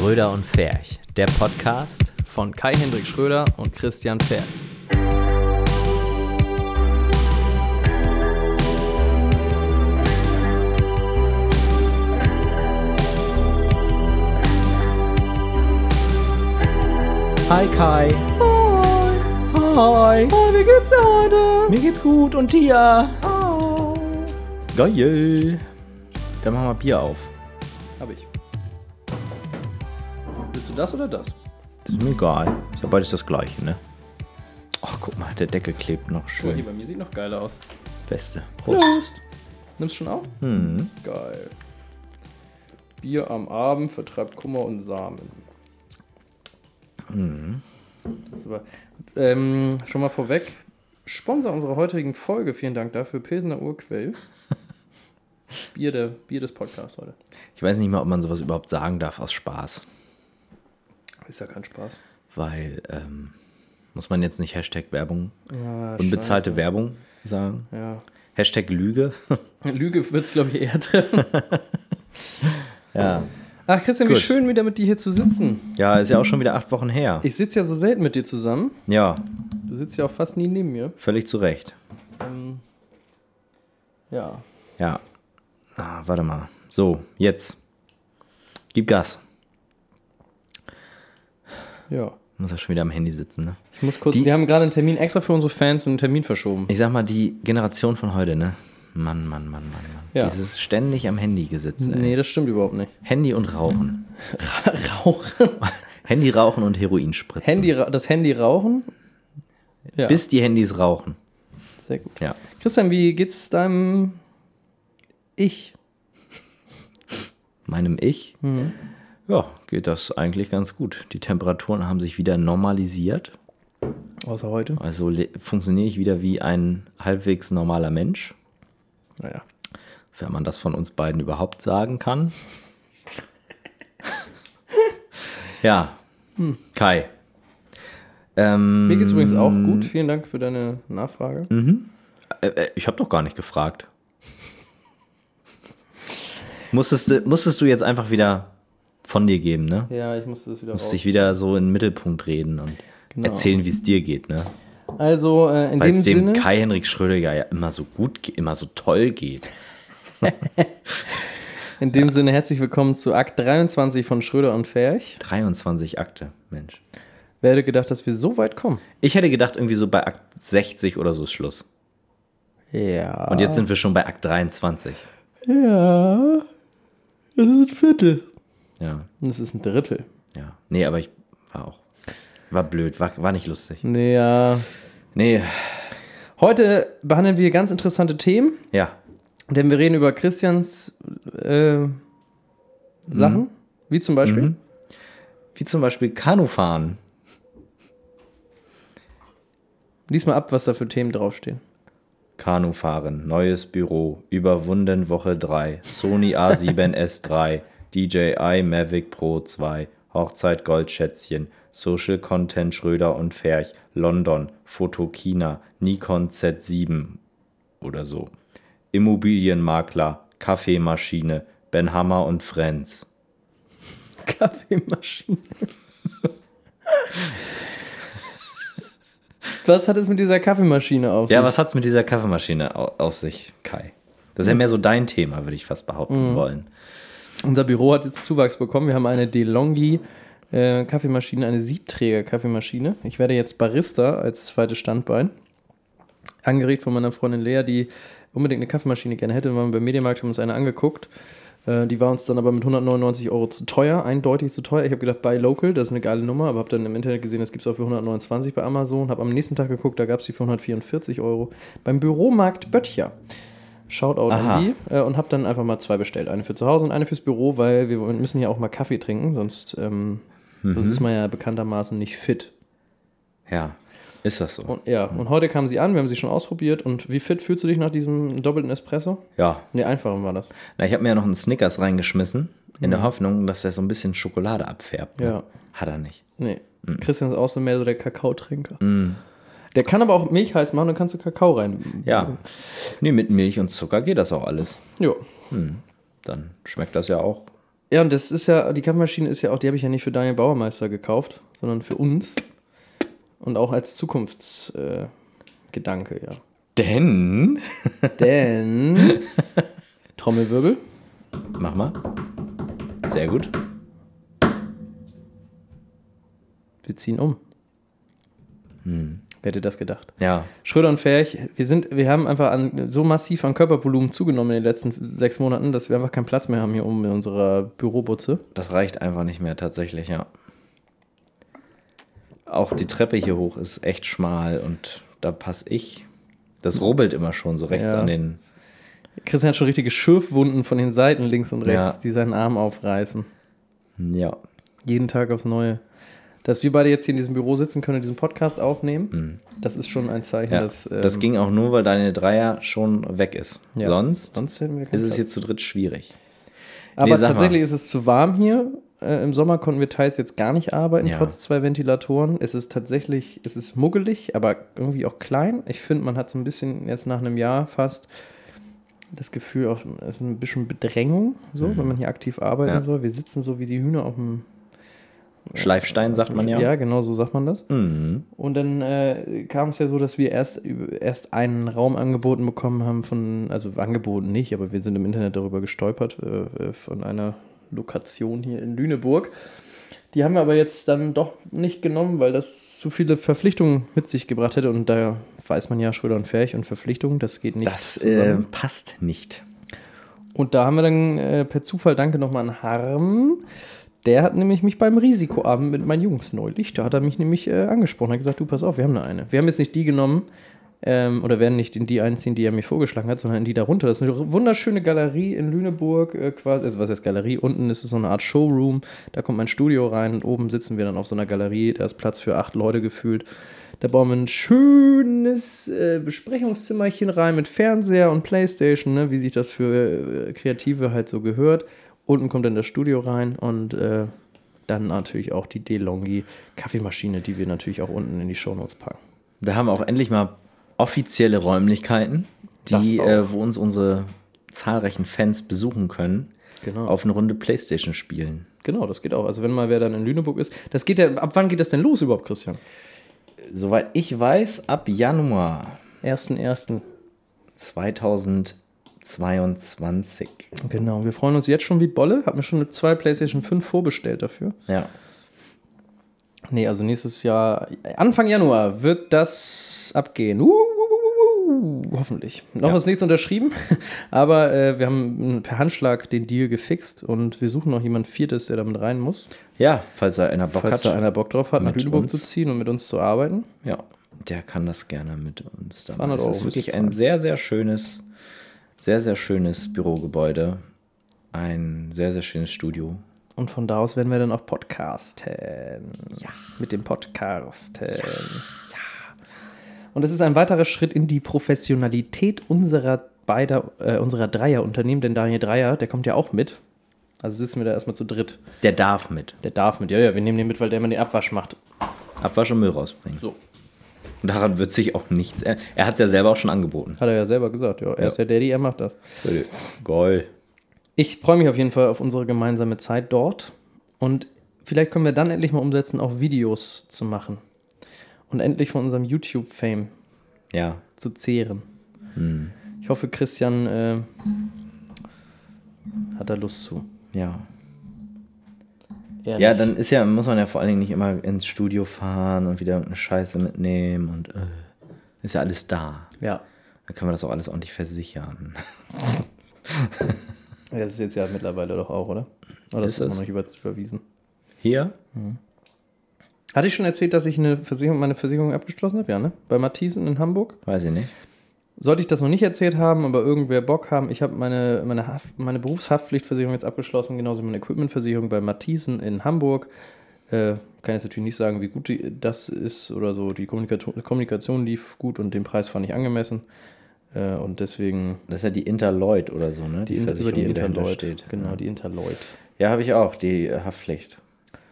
Schröder und Ferch, der Podcast. Von Kai-Hendrik Schröder und Christian Pferd. Hi Kai. Hi. Oh, wie geht's dir heute? Mir geht's gut und dir? Oh. Geil. Dann machen wir Bier auf. Hab ich. Du das oder das? Das ist mir egal. Ist ja beides das gleiche, ne? Ach, guck mal, der Deckel klebt noch Oh, hier schön. bei mir sieht noch geiler aus. Beste. Prost. Prost. Nimmst schon auf? Hm. Geil. Bier am Abend vertreibt Kummer und Samen. Das war, ähm, schon mal vorweg. Sponsor unserer heutigen Folge, vielen Dank dafür, Pilsener Urquell. Bier, der, Bier des Podcasts heute. Ich weiß nicht mal, ob man sowas überhaupt sagen darf aus Spaß. Ist ja kein Spaß. Weil, ähm, muss man jetzt nicht Hashtag Werbung, Ja, unbezahlte scheiße. Werbung sagen? Ja. Hashtag Lüge. Lüge wird es, glaube ich, eher treffen. ja. Ach, Christian, wie Gut. schön, wieder mit dir hier zu sitzen. Ja, ist ja auch schon wieder acht Wochen her. Ich sitze ja so selten mit dir zusammen. Ja, Du sitzt ja auch fast nie neben mir. völlig zu Recht. Ähm, ja. Ja. Ah, warte mal. So, jetzt. Gib Gas. Ja. Muss ja schon wieder am Handy sitzen, ne? Ich muss kurz, Die- wir haben gerade einen Termin extra für unsere Fans einen Termin verschoben. Ich sag mal, die Generation von heute, ne? Mann, Mann, Mann, Mann, Mann. Ja. Dieses ständig am Handy gesetzen. ey. Nee, das stimmt überhaupt nicht. Handy und Rauchen. Rauchen. Handy rauchen und Heroin spritzen. Handy, das Handy rauchen. Ja, Bis die Handys rauchen. sehr gut. Ja. Christian, wie geht's deinem Ich? Meinem Ich, Mhm. Ja, geht das eigentlich ganz gut. Die Temperaturen haben sich wieder normalisiert. Außer heute? Also funktioniere ich wieder wie ein halbwegs normaler Mensch. Naja. wenn man das von uns beiden überhaupt sagen kann. ja, Kai. Ähm, Mir geht's übrigens auch gut. Vielen Dank für deine Nachfrage. äh, äh, ich habe doch gar nicht gefragt. musstest, du, musstest du jetzt einfach wieder von dir geben, ne? Ja, ich musste das wieder Musst raus. dich wieder so in den Mittelpunkt reden und Genau. erzählen, wie es dir geht, ne? Also, äh, in Weil dem es dem Sinne. Kai-Henrik Schröder ja immer so gut, immer so toll geht. In dem Sinne herzlich willkommen zu Akt 23 von Schröder und Ferch. 23 Akte, Mensch. Wer hätte gedacht, dass wir so weit kommen? Ich hätte gedacht, irgendwie so bei Akt 60 oder so ist Schluss. Ja. Und jetzt sind wir schon bei Akt 23. Ja. Das ist ein Viertel. Ja, Und es ist ein Drittel. ja. Nee, aber ich war auch. War blöd, war, war nicht lustig. Ja. Nee, Heute behandeln wir ganz interessante Themen, ja. denn wir reden über Christians äh, Sachen, wie zum Beispiel. Mhm. Wie zum Beispiel Kanufahren. Lies mal ab, was da für Themen draufstehen. Kanufahren, neues Büro, überwunden Woche 3, Sony A7S3, DJI Mavic Pro 2, Hochzeit Goldschätzchen, Social Content Schröder und Ferch, London, Fotokina, Nikon Z7 oder so. Immobilienmakler, Kaffeemaschine, Ben Hammer und Friends. Kaffeemaschine. was hat es mit dieser Kaffeemaschine auf Ja, sich? was hat's mit dieser Kaffeemaschine au- auf sich, Kai? Das ist ja mehr so dein Thema, würde ich fast behaupten wollen. Unser Büro hat jetzt Zuwachs bekommen. Wir haben eine DeLonghi äh, Kaffeemaschine, eine Siebträger-Kaffeemaschine. Ich werde jetzt Barista als zweites Standbein. Angeregt von meiner Freundin Lea, die unbedingt eine Kaffeemaschine gerne hätte. Wir waren beim Mediamarkt, haben uns eine angeguckt. Äh, die war uns dann aber mit 199 Euro zu teuer, eindeutig zu teuer. Ich habe gedacht, Buy Local, das ist eine geile Nummer, aber habe dann im Internet gesehen, das gibt es auch für 129 bei Amazon. Habe am nächsten Tag geguckt, da gab es die für 144 Euro. Beim Büromarkt Böttcher. Shoutout Aha. an die. Äh, und habe dann einfach mal zwei bestellt. Eine für zu Hause und eine fürs Büro, weil wir müssen ja auch mal Kaffee trinken, sonst, ähm, sonst ist man ja bekanntermaßen nicht fit. Ja, ist das so? Und, ja, und heute kam sie an, wir haben sie schon ausprobiert. Und wie fit fühlst du dich nach diesem doppelten Espresso? Ja, Ne, einfacher war das. Na, ich habe mir ja noch einen Snickers reingeschmissen, in der Hoffnung, dass der so ein bisschen Schokolade abfärbt. ne? Ja. Hat er nicht. Nee. Christian ist auch so mehr so der Kakaotrinker. Der kann aber auch Milch heiß machen, dann kannst du Kakao rein. Ja. Nee, mit Milch und Zucker geht das auch alles. Ja. Dann schmeckt das ja auch Ja, und das ist ja, die Kaffeemaschine ist ja auch, die habe ich ja nicht für Daniel Bauermeister gekauft, sondern für uns. Und auch als Zukunftsgedanke, äh, ja. Denn. Denn. Trommelwirbel. Mach mal. Sehr gut. Wir ziehen um. Wer hätte das gedacht? Ja. Schröder und Ferch, wir, sind, wir haben einfach an, so massiv an Körpervolumen zugenommen in den letzten sechs Monaten, dass wir einfach keinen Platz mehr haben hier oben in unserer Bürobutze. Das reicht einfach nicht mehr tatsächlich, ja. Auch die Treppe hier hoch ist echt schmal und da passe ich. Das rubbelt immer schon so rechts Ja. an den. Christian hat schon richtige Schürfwunden von den Seiten links und rechts, Ja. die seinen Arm aufreißen. Ja. Jeden Tag aufs Neue. Dass wir beide jetzt hier in diesem Büro sitzen können und diesen Podcast aufnehmen, das ist schon ein Zeichen, Mhm. ja. dass. ähm, das ging auch nur, weil deine Dreier schon weg ist. Ja. Sonst Sonst hätten wir keinen ist es jetzt zu dritt schwierig. Aber Nee, sag mal. tatsächlich ist es zu warm hier. Äh, Im Sommer konnten wir teils jetzt gar nicht arbeiten, Ja. trotz zwei Ventilatoren. Es ist tatsächlich, es ist muggelig, aber irgendwie auch klein. Ich finde, man hat so ein bisschen jetzt nach einem Jahr fast das Gefühl, auch, es ist ein bisschen Bedrängung, so, wenn man hier aktiv arbeiten Mhm. Ja. soll. Wir sitzen so wie die Hühner auf dem. Schleifstein sagt man ja. Ja, genau so sagt man das. Mhm. Und dann äh, kam es ja so, dass wir erst, erst einen Raum angeboten bekommen haben von, also angeboten nicht, aber wir sind im Internet darüber gestolpert, äh, äh, von einer Lokation hier in Lüneburg. Die haben wir aber jetzt dann doch nicht genommen, weil das zu viele Verpflichtungen mit sich gebracht hätte. Und da weiß man ja, Schröder und Ferch und Verpflichtungen, das geht nicht Das äh, passt nicht. und da haben wir dann äh, per Zufall, danke nochmal an Harm, der hat nämlich mich beim Risikoabend mit meinen Jungs neulich, da hat er mich nämlich äh, angesprochen, hat gesagt, du pass auf, wir haben da eine. Wir haben jetzt nicht die genommen, ähm, oder werden nicht in die einziehen, die er mir vorgeschlagen hat, sondern in die darunter. Das ist eine wunderschöne Galerie in Lüneburg, äh, quasi, also was heißt Galerie? Unten ist es so eine Art Showroom, da kommt mein Studio rein und oben sitzen wir dann auf so einer Galerie, da ist Platz für acht Leute gefühlt. Da bauen wir ein schönes äh, Besprechungszimmerchen rein mit Fernseher und Playstation, ne, wie sich das für äh, Kreative halt so gehört. Unten kommt dann das Studio rein und äh, dann natürlich auch die DeLonghi Kaffeemaschine, die wir natürlich auch unten in die Shownotes packen. Wir haben auch endlich mal offizielle Räumlichkeiten, die, äh, wo uns unsere zahlreichen Fans besuchen können, Genau. auf eine Runde Playstation spielen. Genau, das geht auch. Also wenn mal wer dann in Lüneburg ist, das geht ja, ab wann geht das denn los überhaupt, Christian? Soweit ich weiß, ab Januar 1.1. 2022. Genau, wir freuen uns jetzt schon wie Bolle. Hab mir schon zwei PlayStation 5 vorbestellt dafür. Ja. Nee, also nächstes Jahr, Anfang Januar wird das abgehen. Uh, uh, uh, uh, hoffentlich. Noch Ja. ist nichts unterschrieben, aber äh, wir haben per Handschlag den Deal gefixt und wir suchen noch jemand Viertes, der damit rein muss. Ja, falls da einer Bock Falls hat. da einer Bock drauf hat, nach Lüneburg uns. zu ziehen und mit uns zu arbeiten. Ja, der kann das gerne mit uns. dann 200 machen. Es Euro ist wirklich ein sehr, sehr schönes, sehr, sehr schönes Bürogebäude. Ein sehr, sehr schönes Studio. Und von da aus werden wir dann auch podcasten. Ja. Mit dem Podcasten. Ja. Und es ist ein weiterer Schritt in die Professionalität unserer beider, äh, unserer Dreierunternehmen, denn Daniel Dreier, der kommt ja auch mit. Also sitzen wir da erstmal zu dritt. Der darf mit. Der darf mit, ja, ja, wir nehmen den mit, weil der immer den Abwasch macht. Abwasch und Müll rausbringen. So. Und daran wird sich auch nichts. Er, er hat es ja selber auch schon angeboten. Hat er ja selber gesagt, ja. Er Ja. ist der Daddy, er macht das. Geil. Ich freue mich auf jeden Fall auf unsere gemeinsame Zeit dort. Und vielleicht können wir dann endlich mal umsetzen, auch Videos zu machen. Und endlich von unserem YouTube-Fame Ja. zu zehren. Hm. Ich hoffe, Christian äh, hat da Lust zu. Ja. Ehrlich. Ja, dann ist ja, muss man ja vor allen Dingen nicht immer ins Studio fahren und wieder eine Scheiße mitnehmen und äh, ist ja alles da. Ja. Dann können wir das auch alles ordentlich versichern. Ja, Das ist jetzt ja mittlerweile doch auch, oder? Oder Ist ist das immer noch über, überwiesen? Hier? Hatte ich schon erzählt, dass ich eine Versicherung, meine Versicherung abgeschlossen habe? Ja, ne? Bei Matthiesen in Hamburg. Weiß ich nicht. Sollte ich das noch nicht erzählt haben, aber irgendwer Bock haben, ich habe meine, meine, Haft, meine Berufshaftpflichtversicherung jetzt abgeschlossen, genauso wie meine Equipmentversicherung bei Matthiesen in Hamburg. Äh, kann jetzt natürlich nicht sagen, wie gut die, das ist oder so. Die Kommunikation, Kommunikation lief gut und den Preis fand ich angemessen. Äh, und deswegen Das ist ja die Interloid oder so, ne? die, Inter- über die Interloid. steht. Genau, ja. die Interloid. Ja, habe ich auch, die äh, Haftpflicht.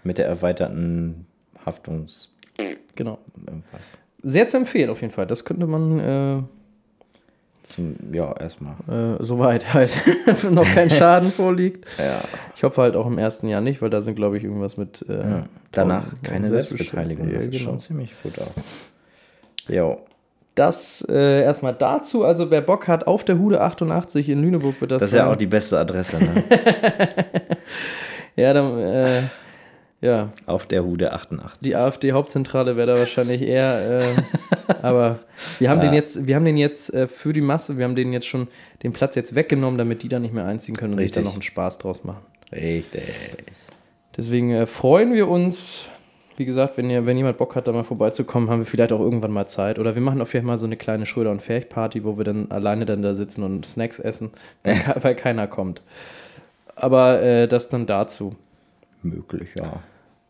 Mit der erweiterten Haftungs... Genau. irgendwas. Sehr zu empfehlen auf jeden Fall. Das könnte man, äh, Zum, ja, erstmal. Äh, soweit halt noch kein Schaden vorliegt. Ja. Ich hoffe halt auch im ersten Jahr nicht, weil da sind, glaube ich, irgendwas mit. Äh, ja. Danach keine. Selbstbeteiligung. Das Ja, ist genau. schon ziemlich gut auch. Jo. Das äh, erstmal dazu. Also, wer Bock hat, auf der Hude 88 in Lüneburg wird das. Das ist ja auch die beste Adresse, ne? Ja, dann, äh, ja, auf der Hude 88. die AfD-Hauptzentrale wäre da wahrscheinlich eher. Äh, aber wir haben Ja. den jetzt, wir haben den jetzt äh, für die Masse, wir haben den jetzt schon den Platz jetzt weggenommen, damit die da nicht mehr einziehen können und sich da Richtig. noch einen Spaß draus machen. Richtig. Deswegen äh, freuen wir uns. Wie gesagt, wenn, ihr, wenn jemand Bock hat, da mal vorbeizukommen, haben wir vielleicht auch irgendwann mal Zeit. Oder wir machen auf jeden Fall mal so eine kleine Schröder- und Ferch-Party, wo wir dann alleine dann da sitzen und Snacks essen, weil, weil keiner kommt. Aber äh, das dann dazu. Möglich, ja.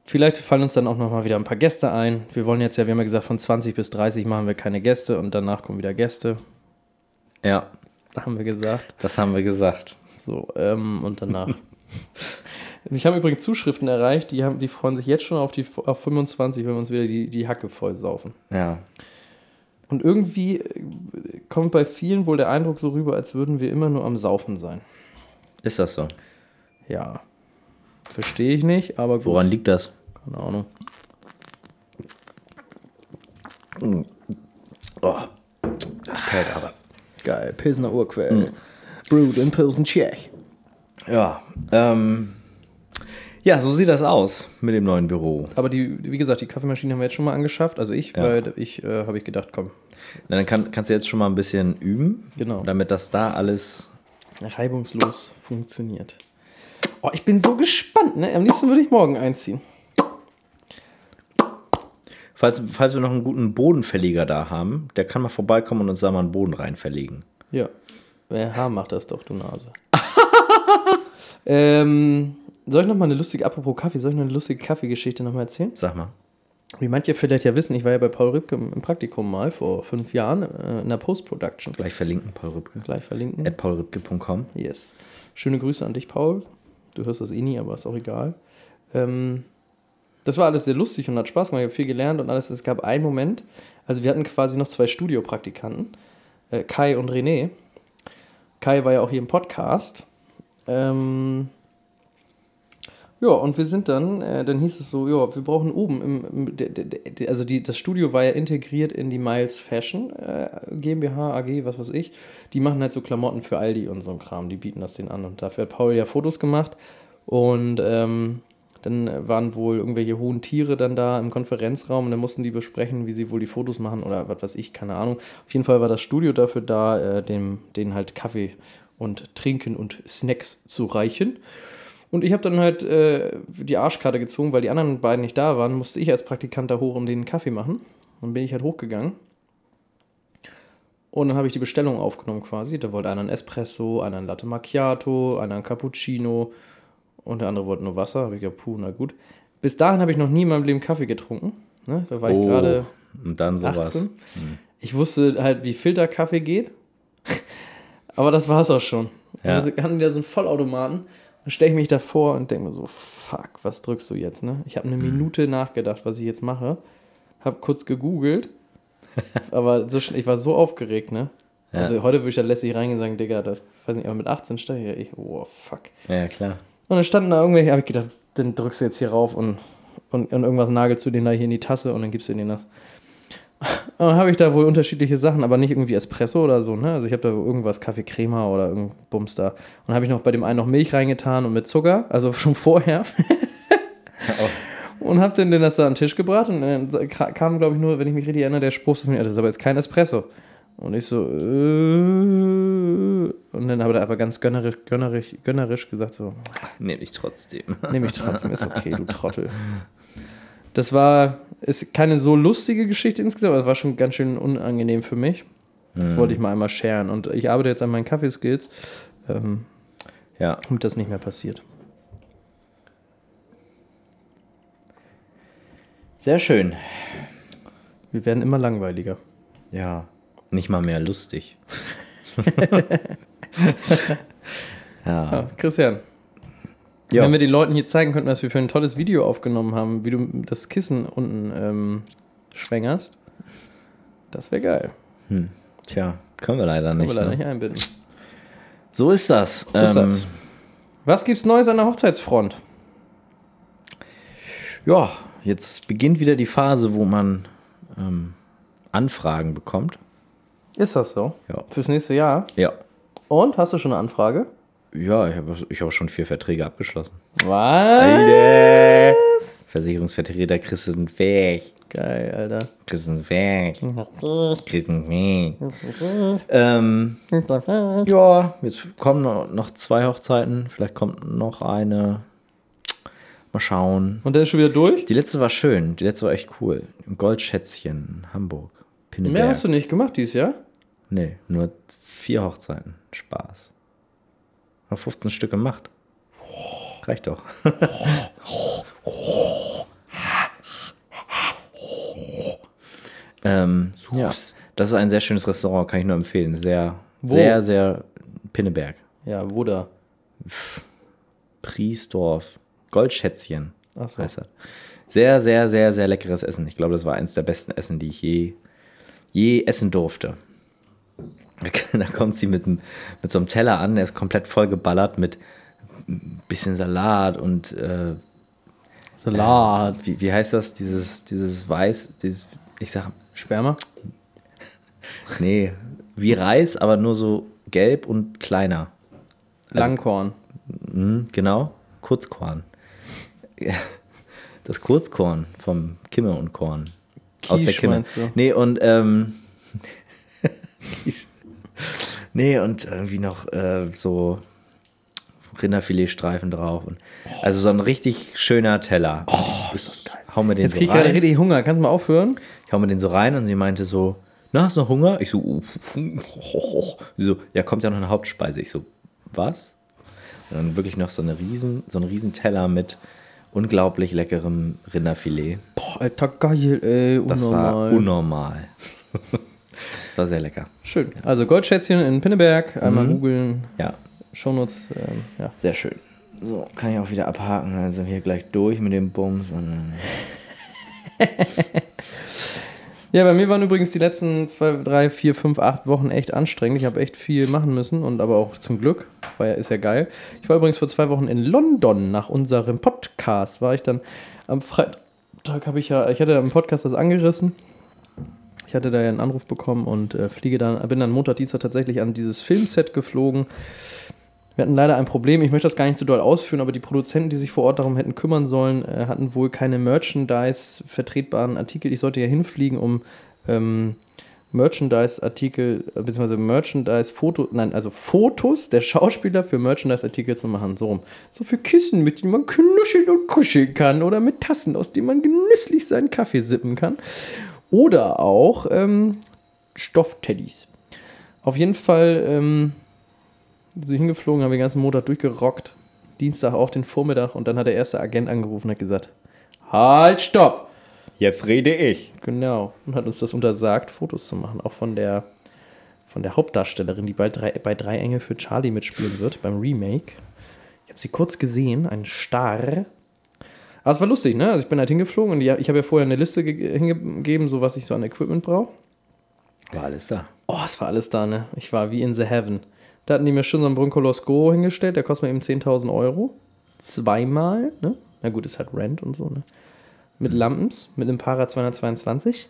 Vielleicht fallen uns dann auch noch mal wieder ein paar Gäste ein. Wir wollen jetzt ja, wir haben ja gesagt, von 20 bis 30 machen wir keine Gäste und danach kommen wieder Gäste. Ja, Haben wir gesagt. das haben wir gesagt. So, ähm, und danach. Ich habe übrigens Zuschriften erreicht, die, haben, die freuen sich jetzt schon auf, die, auf 25, wenn wir uns wieder die, die Hacke voll saufen. Ja. Und irgendwie äh, kommt bei vielen wohl der Eindruck so rüber, als würden wir immer nur am Saufen sein. Ist das so? Ja. Verstehe ich nicht, aber gut. Woran liegt das? Keine Ahnung. Oh, das perlt aber. Geil, Pilsner Urquell. Brewed in Pilsen Tschech. Ja, ähm, ja, so sieht das aus mit dem neuen Büro. Aber die, wie gesagt, die Kaffeemaschine haben wir jetzt schon mal angeschafft. Also ich, Ja. weil ich, äh, habe ich gedacht, komm, Na, Dann kann, kannst du jetzt schon mal ein bisschen üben, Genau. damit das da alles. reibungslos funktioniert. Oh, ich bin so gespannt, ne? Am liebsten würde ich morgen einziehen. Falls, falls wir noch einen guten Bodenverleger da haben, der kann mal vorbeikommen und uns da mal einen Boden rein verlegen. Ja. Wer Haar macht das doch, du Nase. ähm, soll ich noch mal eine lustige, apropos Kaffee, soll ich noch eine lustige Kaffeegeschichte noch mal erzählen? Sag mal. Wie manche vielleicht ja wissen, ich war ja bei Paul Ripke im Praktikum mal vor fünf Jahren äh, in der Post-Production. Gleich verlinken, Paul Rübke. Gleich verlinken. At paulrübke.com. Yes. Schöne Grüße an dich, Paul. Du hörst das eh nie, aber ist auch egal. Ähm, das war alles sehr lustig und hat Spaß gemacht. Ich habe viel gelernt und alles. Es gab einen Moment, also wir hatten quasi noch zwei Studiopraktikanten, äh, Kai und René. Kai war ja auch hier im Podcast. Ähm, ja, und wir sind dann, äh, dann hieß es so, ja, wir brauchen oben, im, im, de, de, de, also die, das Studio war ja integriert in die Miles Fashion äh, GmbH, AG, was weiß ich. Die machen halt so Klamotten für Aldi und so ein Kram, die bieten das denen an. Und dafür hat Paul ja Fotos gemacht. Und ähm, dann waren wohl irgendwelche hohen Tiere dann da im Konferenzraum und dann mussten die besprechen, wie sie wohl die Fotos machen oder was weiß ich, keine Ahnung. Auf jeden Fall war das Studio dafür da, äh, dem, denen halt Kaffee und Trinken und Snacks zu reichen. Und ich habe dann halt äh, die Arschkarte gezogen, weil die anderen beiden nicht da waren, musste ich als Praktikant da hoch und denen einen Kaffee machen. Dann bin ich halt hochgegangen. Und dann habe ich die Bestellung aufgenommen quasi. Da wollte einer einen Espresso, einer einen Latte Macchiato, einer einen Cappuccino und der andere wollte nur Wasser. Habe ich gesagt, puh, na gut. Bis dahin habe ich noch nie in meinem Leben Kaffee getrunken. Ne? Da war ich gerade Und dann sowas. 18. Ich wusste halt, wie Filterkaffee geht. Aber das war es auch schon. Ja. Also hatten wir so einen Vollautomaten. Dann stelle ich mich davor und denke mir so, fuck, was drückst du jetzt, ne? Ich habe eine Minute nachgedacht, was ich jetzt mache. Hab kurz gegoogelt. aber so ich war so aufgeregt, ne? Ja. Also heute würde ich da lässig reingehen und sagen, Digga, das weiß nicht, aber mit 18 steige ich, oh fuck. Ja, klar. Und dann standen da irgendwelche, habe ich gedacht, dann drückst du jetzt hier rauf und, und, und irgendwas nagelst du den da hier in die Tasse und dann gibst du denen das. Und dann habe ich da wohl unterschiedliche Sachen, aber nicht irgendwie Espresso oder so, ne? Also ich habe da irgendwas Kaffee Crema oder irgendein Bums da. Und habe ich noch bei dem einen noch Milch reingetan und mit Zucker, also schon vorher. Und habe dann das da an den Tisch gebracht und dann ka- kam, glaube ich, nur, wenn ich mich richtig erinnere, der Spruch so von mir, das ist aber jetzt kein Espresso. Und ich so, äh, und dann habe er aber ganz gönnerisch, gönnerisch, gönnerisch gesagt so, Nehme ich trotzdem. Nehme ich trotzdem, ist okay, du Trottel. Das war, ist keine so lustige Geschichte insgesamt, aber es war schon ganz schön unangenehm für mich. Das wollte ich mal einmal sharen. Und ich arbeite jetzt an meinen Kaffeeskills, ähm, Ja. damit das nicht mehr passiert. Sehr schön. Wir werden immer langweiliger. Ja. Nicht mal mehr lustig. ja. Ja, Christian, Ja. wenn wir den Leuten hier zeigen könnten, was wir für ein tolles Video aufgenommen haben, wie du das Kissen unten ähm, schwängerst, das wäre geil. Hm. Tja. Können wir leider Können nicht. wir leider ne? nicht einbinden. So ist das. So ist Ähm, das. Was gibt's Neues an der Hochzeitsfront? Ja, jetzt beginnt wieder die Phase, wo man ähm, Anfragen bekommt. Ist das so? Ja. Fürs nächste Jahr? Ja. Und? Hast du schon eine Anfrage? Ja, ich habe ich hab schon vier Verträge abgeschlossen. Was? Versicherungsvertreter kriegst du einen weg. Geil, Alter. Du einen weg. Kriegst du einen weg. ähm, ja, jetzt kommen noch- zwei Hochzeiten. Vielleicht kommt noch eine. Mal schauen. Und der ist schon wieder durch? Die letzte war schön. Die letzte war echt cool. Im Goldschätzchen Hamburg. Pinneberg. Mehr hast du nicht gemacht dieses Jahr? Nee, nur vier Hochzeiten. Spaß. Noch 15 Stück gemacht. Reicht doch. ähm, ja, das ist ein sehr schönes Restaurant, kann ich nur empfehlen. Sehr, Wo? sehr, sehr Pinneberg. Ja, wo da? Priesdorf. Goldschätzchen Achso. heißt das. Sehr, sehr, sehr, sehr leckeres Essen. Ich glaube, das war eines der besten Essen, die ich je, je essen durfte. Da kommt sie mit, mit so einem Teller an, der ist komplett voll geballert mit ein bisschen Salat und äh, Salat. wie, wie heißt das? Dieses, dieses Weiß, dieses, ich sag, Sperma? nee, wie Reis, aber nur so gelb und kleiner. Langkorn. Mhm, genau, Kurzkorn. Das Kurzkorn vom Kimme und Korn. aus der Quiche, Kimme. Nee, und ähm, Quiche. nee, und irgendwie noch äh, so Rinderfiletstreifen drauf. Und, also so ein richtig schöner Teller. Oh, ich, ich hau mir den Jetzt so krieg ich gerade richtig Hunger. Kannst du mal aufhören? Ich hau mir den so rein und sie meinte so, na, hast du noch Hunger? Ich so, sie so, ja, kommt ja noch eine Hauptspeise. Ich so, was? Und dann wirklich noch so eine riesen, so ein riesen Teller mit unglaublich leckerem Rinderfilet. Boah, Alter, geil, ey. Das war unnormal. das war sehr lecker. Schön. Also Goldschätzchen in Pinneberg. Einmal Mhm. googeln. Ja, Shownotes. Ähm, ja, sehr schön. so kann ich auch wieder abhaken. Dann sind wir hier gleich durch mit dem Bums. Und Ja, bei mir waren übrigens die letzten zwei, drei, vier, fünf, acht Wochen echt anstrengend. Ich habe echt viel machen müssen und aber auch zum Glück, war ja, ist ja geil. Ich war übrigens vor zwei Wochen in London nach unserem Podcast. War ich dann am Freitag, habe ich ja, ich hatte am Podcast das angerissen. Ich hatte da ja einen Anruf bekommen und äh, fliege dann, bin dann Montag, Dienstag tatsächlich an dieses Filmset geflogen. Wir hatten leider ein Problem, ich möchte das gar nicht so doll ausführen, aber die Produzenten, die sich vor Ort darum hätten kümmern sollen, äh, hatten wohl keine Merchandise-vertretbaren Artikel. Ich sollte ja hinfliegen, um ähm, Merchandise-Artikel, beziehungsweise Merchandise-Foto, nein, also Fotos der Schauspieler für Merchandise-Artikel zu machen. So rum. So für Kissen, mit denen man knuscheln und kuscheln kann oder mit Tassen, aus denen man genüsslich seinen Kaffee sippen kann. Oder auch ähm, Stoffteddys. Auf jeden Fall ähm, so hingeflogen, haben den ganzen Montag durchgerockt. Dienstag auch den Vormittag und dann hat der erste Agent angerufen und hat gesagt, halt, stopp! Jetzt rede ich. Genau. Und hat uns das untersagt, Fotos zu machen. Auch von der, von der Hauptdarstellerin, die bei drei, bei drei Engel für Charlie mitspielen wird, beim Remake. Ich habe sie kurz gesehen, ein Star. Aber es war lustig, ne? Also ich bin halt hingeflogen und ich habe ja vorher eine Liste ge- hingegeben, so was ich so an Equipment brauche. War alles da. Oh, es war alles da, ne? Ich war wie in the heaven. Da hatten die mir schon so einen Broncolos Go hingestellt, der kostet mir eben 10.000 Euro. Zweimal, ne? Na gut, ist halt Rent und so, ne? Mit Lampens, mit einem Para 222.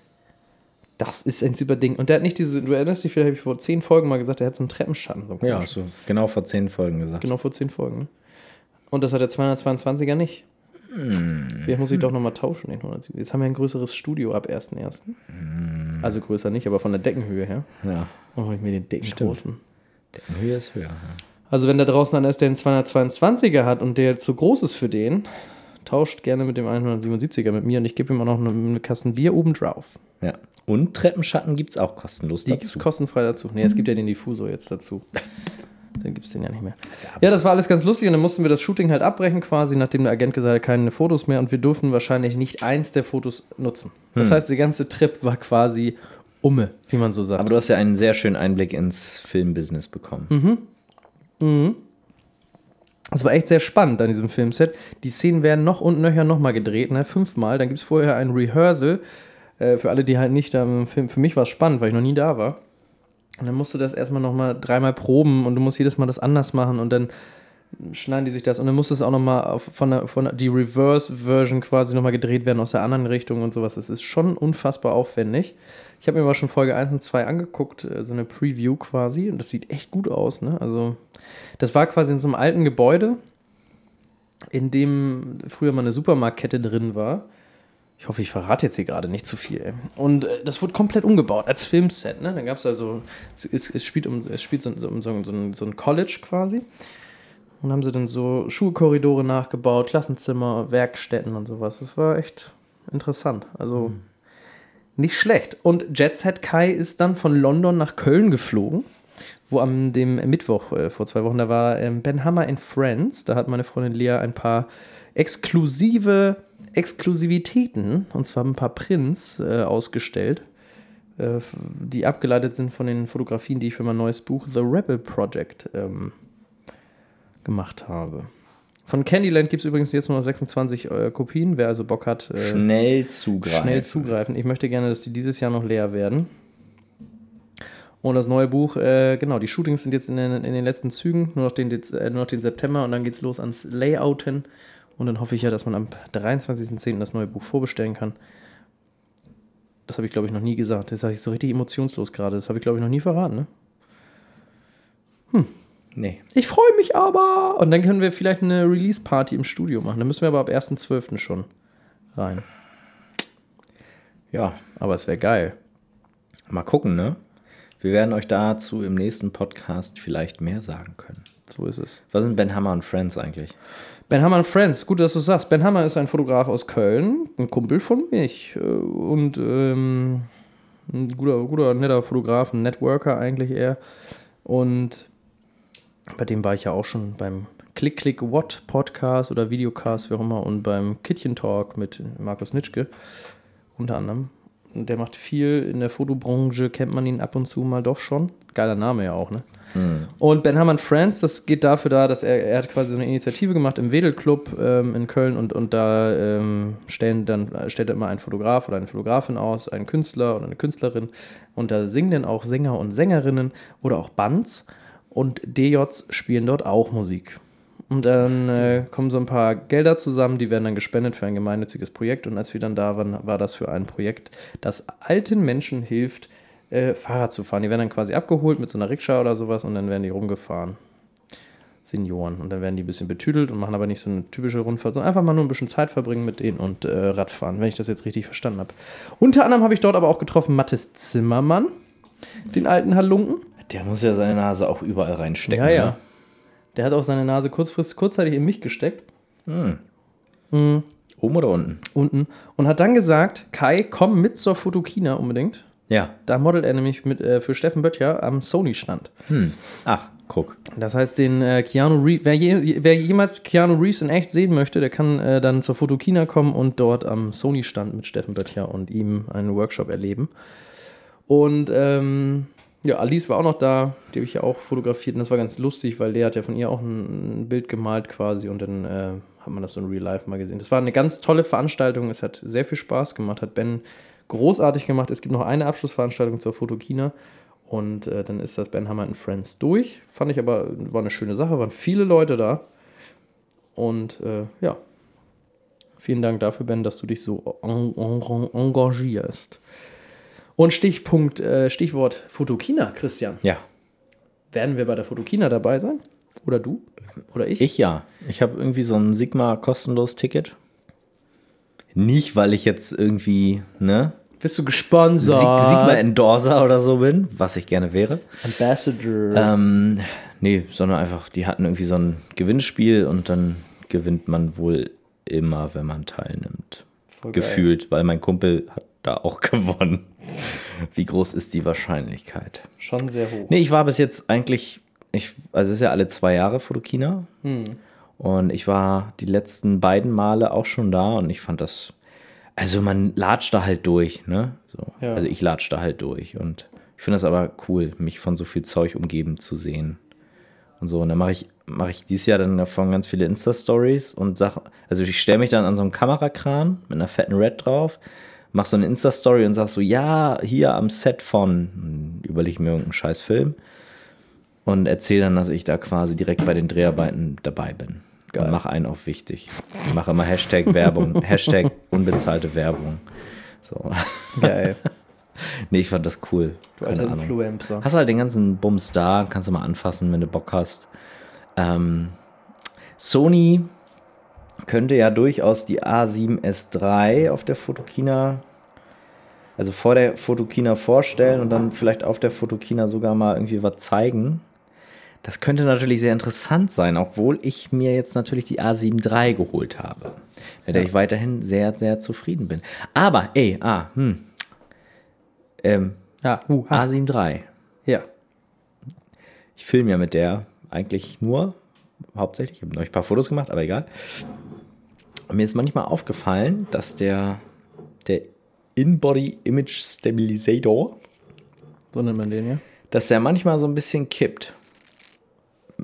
Das ist ein super Ding. Und der hat nicht diese, du erinnerst dich, vielleicht habe ich vor zehn Folgen mal gesagt, der hat so einen Treppenschatten. So Ja, du genau vor zehn Folgen gesagt. Genau vor zehn Folgen, ne? Und das hat der 222er nicht. Vielleicht muss ich doch nochmal tauschen, den 107. Jetzt haben wir ein größeres Studio ab 1.1. Also größer nicht, aber von der Deckenhöhe her. Ja, Dann hole ich mir den dicken großen. die Höhe ist höher. Ja. Also wenn da draußen einer ist, der einen 222er hat und der zu groß ist für den, tauscht gerne mit dem 177er mit mir und ich gebe ihm auch noch eine, eine Kasten Bier oben drauf. ja. Und Treppenschatten gibt es auch kostenlos Die gibt es kostenfrei dazu. Nee, es gibt ja den Diffusor jetzt dazu. Dann gibt es den ja nicht mehr. Ja, das war alles ganz lustig und dann mussten wir das Shooting halt abbrechen quasi, nachdem der Agent gesagt hat, keine Fotos mehr und wir durften wahrscheinlich nicht eins der Fotos nutzen. Das heißt, der ganze Trip war quasi umme, wie man so sagt. Aber du hast ja einen sehr schönen Einblick ins Filmbusiness bekommen. Es war echt sehr spannend an diesem Filmset. Die Szenen werden noch und nöcher nochmal gedreht, ne? fünfmal. Dann gibt es vorher ein Rehearsal. Äh, für alle, die halt nicht da im Film. Für mich war es spannend, weil ich noch nie da war. Und dann musst du das erstmal nochmal dreimal proben und du musst jedes Mal das anders machen und dann schneiden die sich das und dann muss es auch nochmal von der, von der, die Reverse-Version quasi nochmal gedreht werden aus der anderen Richtung und sowas. Das ist schon unfassbar aufwendig. Ich habe mir aber schon Folge 1 und 2 angeguckt, äh, so eine Preview quasi und das sieht echt gut aus. Ne? Also das war quasi in so einem alten Gebäude, in dem früher mal eine Supermarktkette drin war. Ich hoffe, ich verrate jetzt hier gerade nicht zu viel. Und äh, das wurde komplett umgebaut als Filmset. Ne? Dann gab es also, es, es, spielt um, es spielt so, um so, so, so ein College quasi. Und haben sie dann so Schulkorridore nachgebaut, Klassenzimmer, Werkstätten und sowas. Das war echt interessant. Also mhm. nicht schlecht. Und Jet Set Kai ist dann von London nach Köln geflogen, wo am dem Mittwoch äh, vor zwei Wochen, da war ähm, Ben Hammer in Friends. Da hat meine Freundin Lea ein paar exklusive Exklusivitäten, und zwar ein paar Prints äh, ausgestellt, äh, die abgeleitet sind von den Fotografien, die ich für mein neues Buch The Rebel Project ähm, gemacht habe. Von Candyland gibt es übrigens jetzt nur noch 26 äh, Kopien. Wer also Bock hat, äh, schnell zugreifen. Schnell zugreifen. Ich möchte gerne, dass die dieses Jahr noch leer werden. Und das neue Buch, äh, genau, die Shootings sind jetzt in den, in den letzten Zügen, nur noch, den, äh, nur noch den September und dann geht es los ans Layouten. Und dann hoffe ich ja, dass man am 23.10. das neue Buch vorbestellen kann. Das habe ich, glaube ich, noch nie gesagt. Das sage ich so richtig emotionslos gerade. Das habe ich, glaube ich, noch nie verraten, ne? Hm. Nee. Ich freue mich aber. Und dann können wir vielleicht eine Release-Party im Studio machen. Dann müssen wir aber ab 1.12. schon rein. Ja. Aber es wäre geil. Mal gucken, ne? Wir werden euch dazu im nächsten Podcast vielleicht mehr sagen können. So ist es. Was sind Ben Hammer und Friends eigentlich? Ben Hammer und Friends, gut, dass du sagst. Ben Hammer ist ein Fotograf aus Köln, ein Kumpel von mich äh, und ähm, ein guter, guter, netter Fotograf, ein Networker eigentlich eher. Und bei dem war ich ja auch schon beim Click Click What Podcast oder Videocast, wie auch immer, und beim Kittchen Talk mit Markus Nitschke unter anderem. Und der macht viel in der Fotobranche, kennt man ihn ab und zu mal doch schon. Geiler Name ja auch, ne? Mhm. Und Ben Hammond Friends, das geht dafür da, dass er, er hat quasi so eine Initiative gemacht im Wedel Club ähm, in Köln und, und da ähm, stellen dann, stellt er immer einen Fotograf oder eine Fotografin aus, einen Künstler oder eine Künstlerin und da singen dann auch Sänger und Sängerinnen oder auch Bands und DJs spielen dort auch Musik. Und dann äh, kommen so ein paar Gelder zusammen, die werden dann gespendet für ein gemeinnütziges Projekt. Und als wir dann da waren, war das für ein Projekt, das alten Menschen hilft, äh, Fahrrad zu fahren. Die werden dann quasi abgeholt mit so einer Rikscha oder sowas und dann werden die rumgefahren. Senioren. Und dann werden die ein bisschen betüdelt und machen aber nicht so eine typische Rundfahrt, sondern einfach mal nur ein bisschen Zeit verbringen mit denen und äh, Radfahren, wenn ich das jetzt richtig verstanden habe. Unter anderem habe ich dort aber auch getroffen Mathis Zimmermann, den alten Halunken. Der muss ja seine Nase auch überall reinstecken. Ja, ja. Ne? Der hat auch seine Nase kurzfristig, kurzzeitig in mich gesteckt. Hm. Hm. Oben oder unten? Unten. Und hat dann gesagt, Kai, komm mit zur Fotokina unbedingt. Ja. Da modelt er nämlich mit, äh, für Steffen Böttcher am Sony-Stand. Hm. Ach, guck. Das heißt, den äh, Keanu Reeves, wer, je, wer, jemals Keanu Reeves in echt sehen möchte, der kann äh, dann zur Fotokina kommen und dort am Sony-Stand mit Steffen Böttcher und ihm einen Workshop erleben. Und ähm, ja, Alice war auch noch da, die habe ich ja auch fotografiert und das war ganz lustig, weil der hat ja von ihr auch ein, ein Bild gemalt quasi und dann äh, hat man das so in Real Life mal gesehen. Das war eine ganz tolle Veranstaltung, es hat sehr viel Spaß gemacht, hat Ben großartig gemacht. Es gibt noch eine Abschlussveranstaltung zur Fotokina und äh, dann ist das Ben Hammer and Friends durch. Fand ich aber, war eine schöne Sache, waren viele Leute da und äh, ja, vielen Dank dafür, Ben, dass du dich so engagierst. Und Stichpunkt, äh, Stichwort Fotokina, Christian. Ja. Werden wir bei der Fotokina dabei sein? Oder du? Oder ich? Ich ja. Ich habe irgendwie so ein Sigma kostenlos Ticket. Nicht, weil ich jetzt irgendwie, ne? Bist du gesponsert? Sigma Endorser oder so bin, was ich gerne wäre. Ambassador. Ähm, nee, sondern einfach, die hatten irgendwie so ein Gewinnspiel und dann gewinnt man wohl immer, wenn man teilnimmt. Voll Gefühlt, geil. weil mein Kumpel hat da auch gewonnen. Wie groß ist die Wahrscheinlichkeit? Schon sehr hoch. Nee, ich war bis jetzt eigentlich, ich, also es ist ja alle zwei Jahre Fotokina. Hm. Und ich war die letzten beiden Male auch schon da und ich fand das, also man latscht da halt durch, ne? So. Ja. Also ich latsche da halt durch und ich finde das aber cool, mich von so viel Zeug umgeben zu sehen. Und so, und dann mache ich, mache ich dieses Jahr dann davon ganz viele Insta-Stories und sag, also ich stelle mich dann an so einen Kamerakran mit einer fetten Red drauf mach so eine Insta-Story und sag so, ja, hier am Set von, überlege ich mir irgendeinen scheiß Film und erzähle dann, dass ich da quasi direkt bei den Dreharbeiten dabei bin. Geil. Und mache einen auf wichtig. Ich mache immer Hashtag Werbung, Hashtag unbezahlte Werbung. So. Geil. Nee, ich fand das cool. Du Keine alter Ahnung. Influencer. Hast halt den ganzen Bums da, kannst du mal anfassen, wenn du Bock hast. Ähm, Sony könnte ja durchaus die A7S3 auf der Fotokina, also vor der Fotokina vorstellen und dann vielleicht auf der Fotokina sogar mal irgendwie was zeigen. Das könnte natürlich sehr interessant sein, obwohl ich mir jetzt natürlich die A7 III geholt habe, mit der ich weiterhin sehr, sehr zufrieden bin. Aber, ey, ah, hm, ähm, Ja, uh, ha. A7 III. ja. Ich filme ja mit der eigentlich nur, hauptsächlich. Ich habe neulich ein paar Fotos gemacht, aber egal. Und mir ist manchmal aufgefallen, dass der, der In-Body Image Stabilisator, So nennt man den, ja. dass der manchmal so ein bisschen kippt.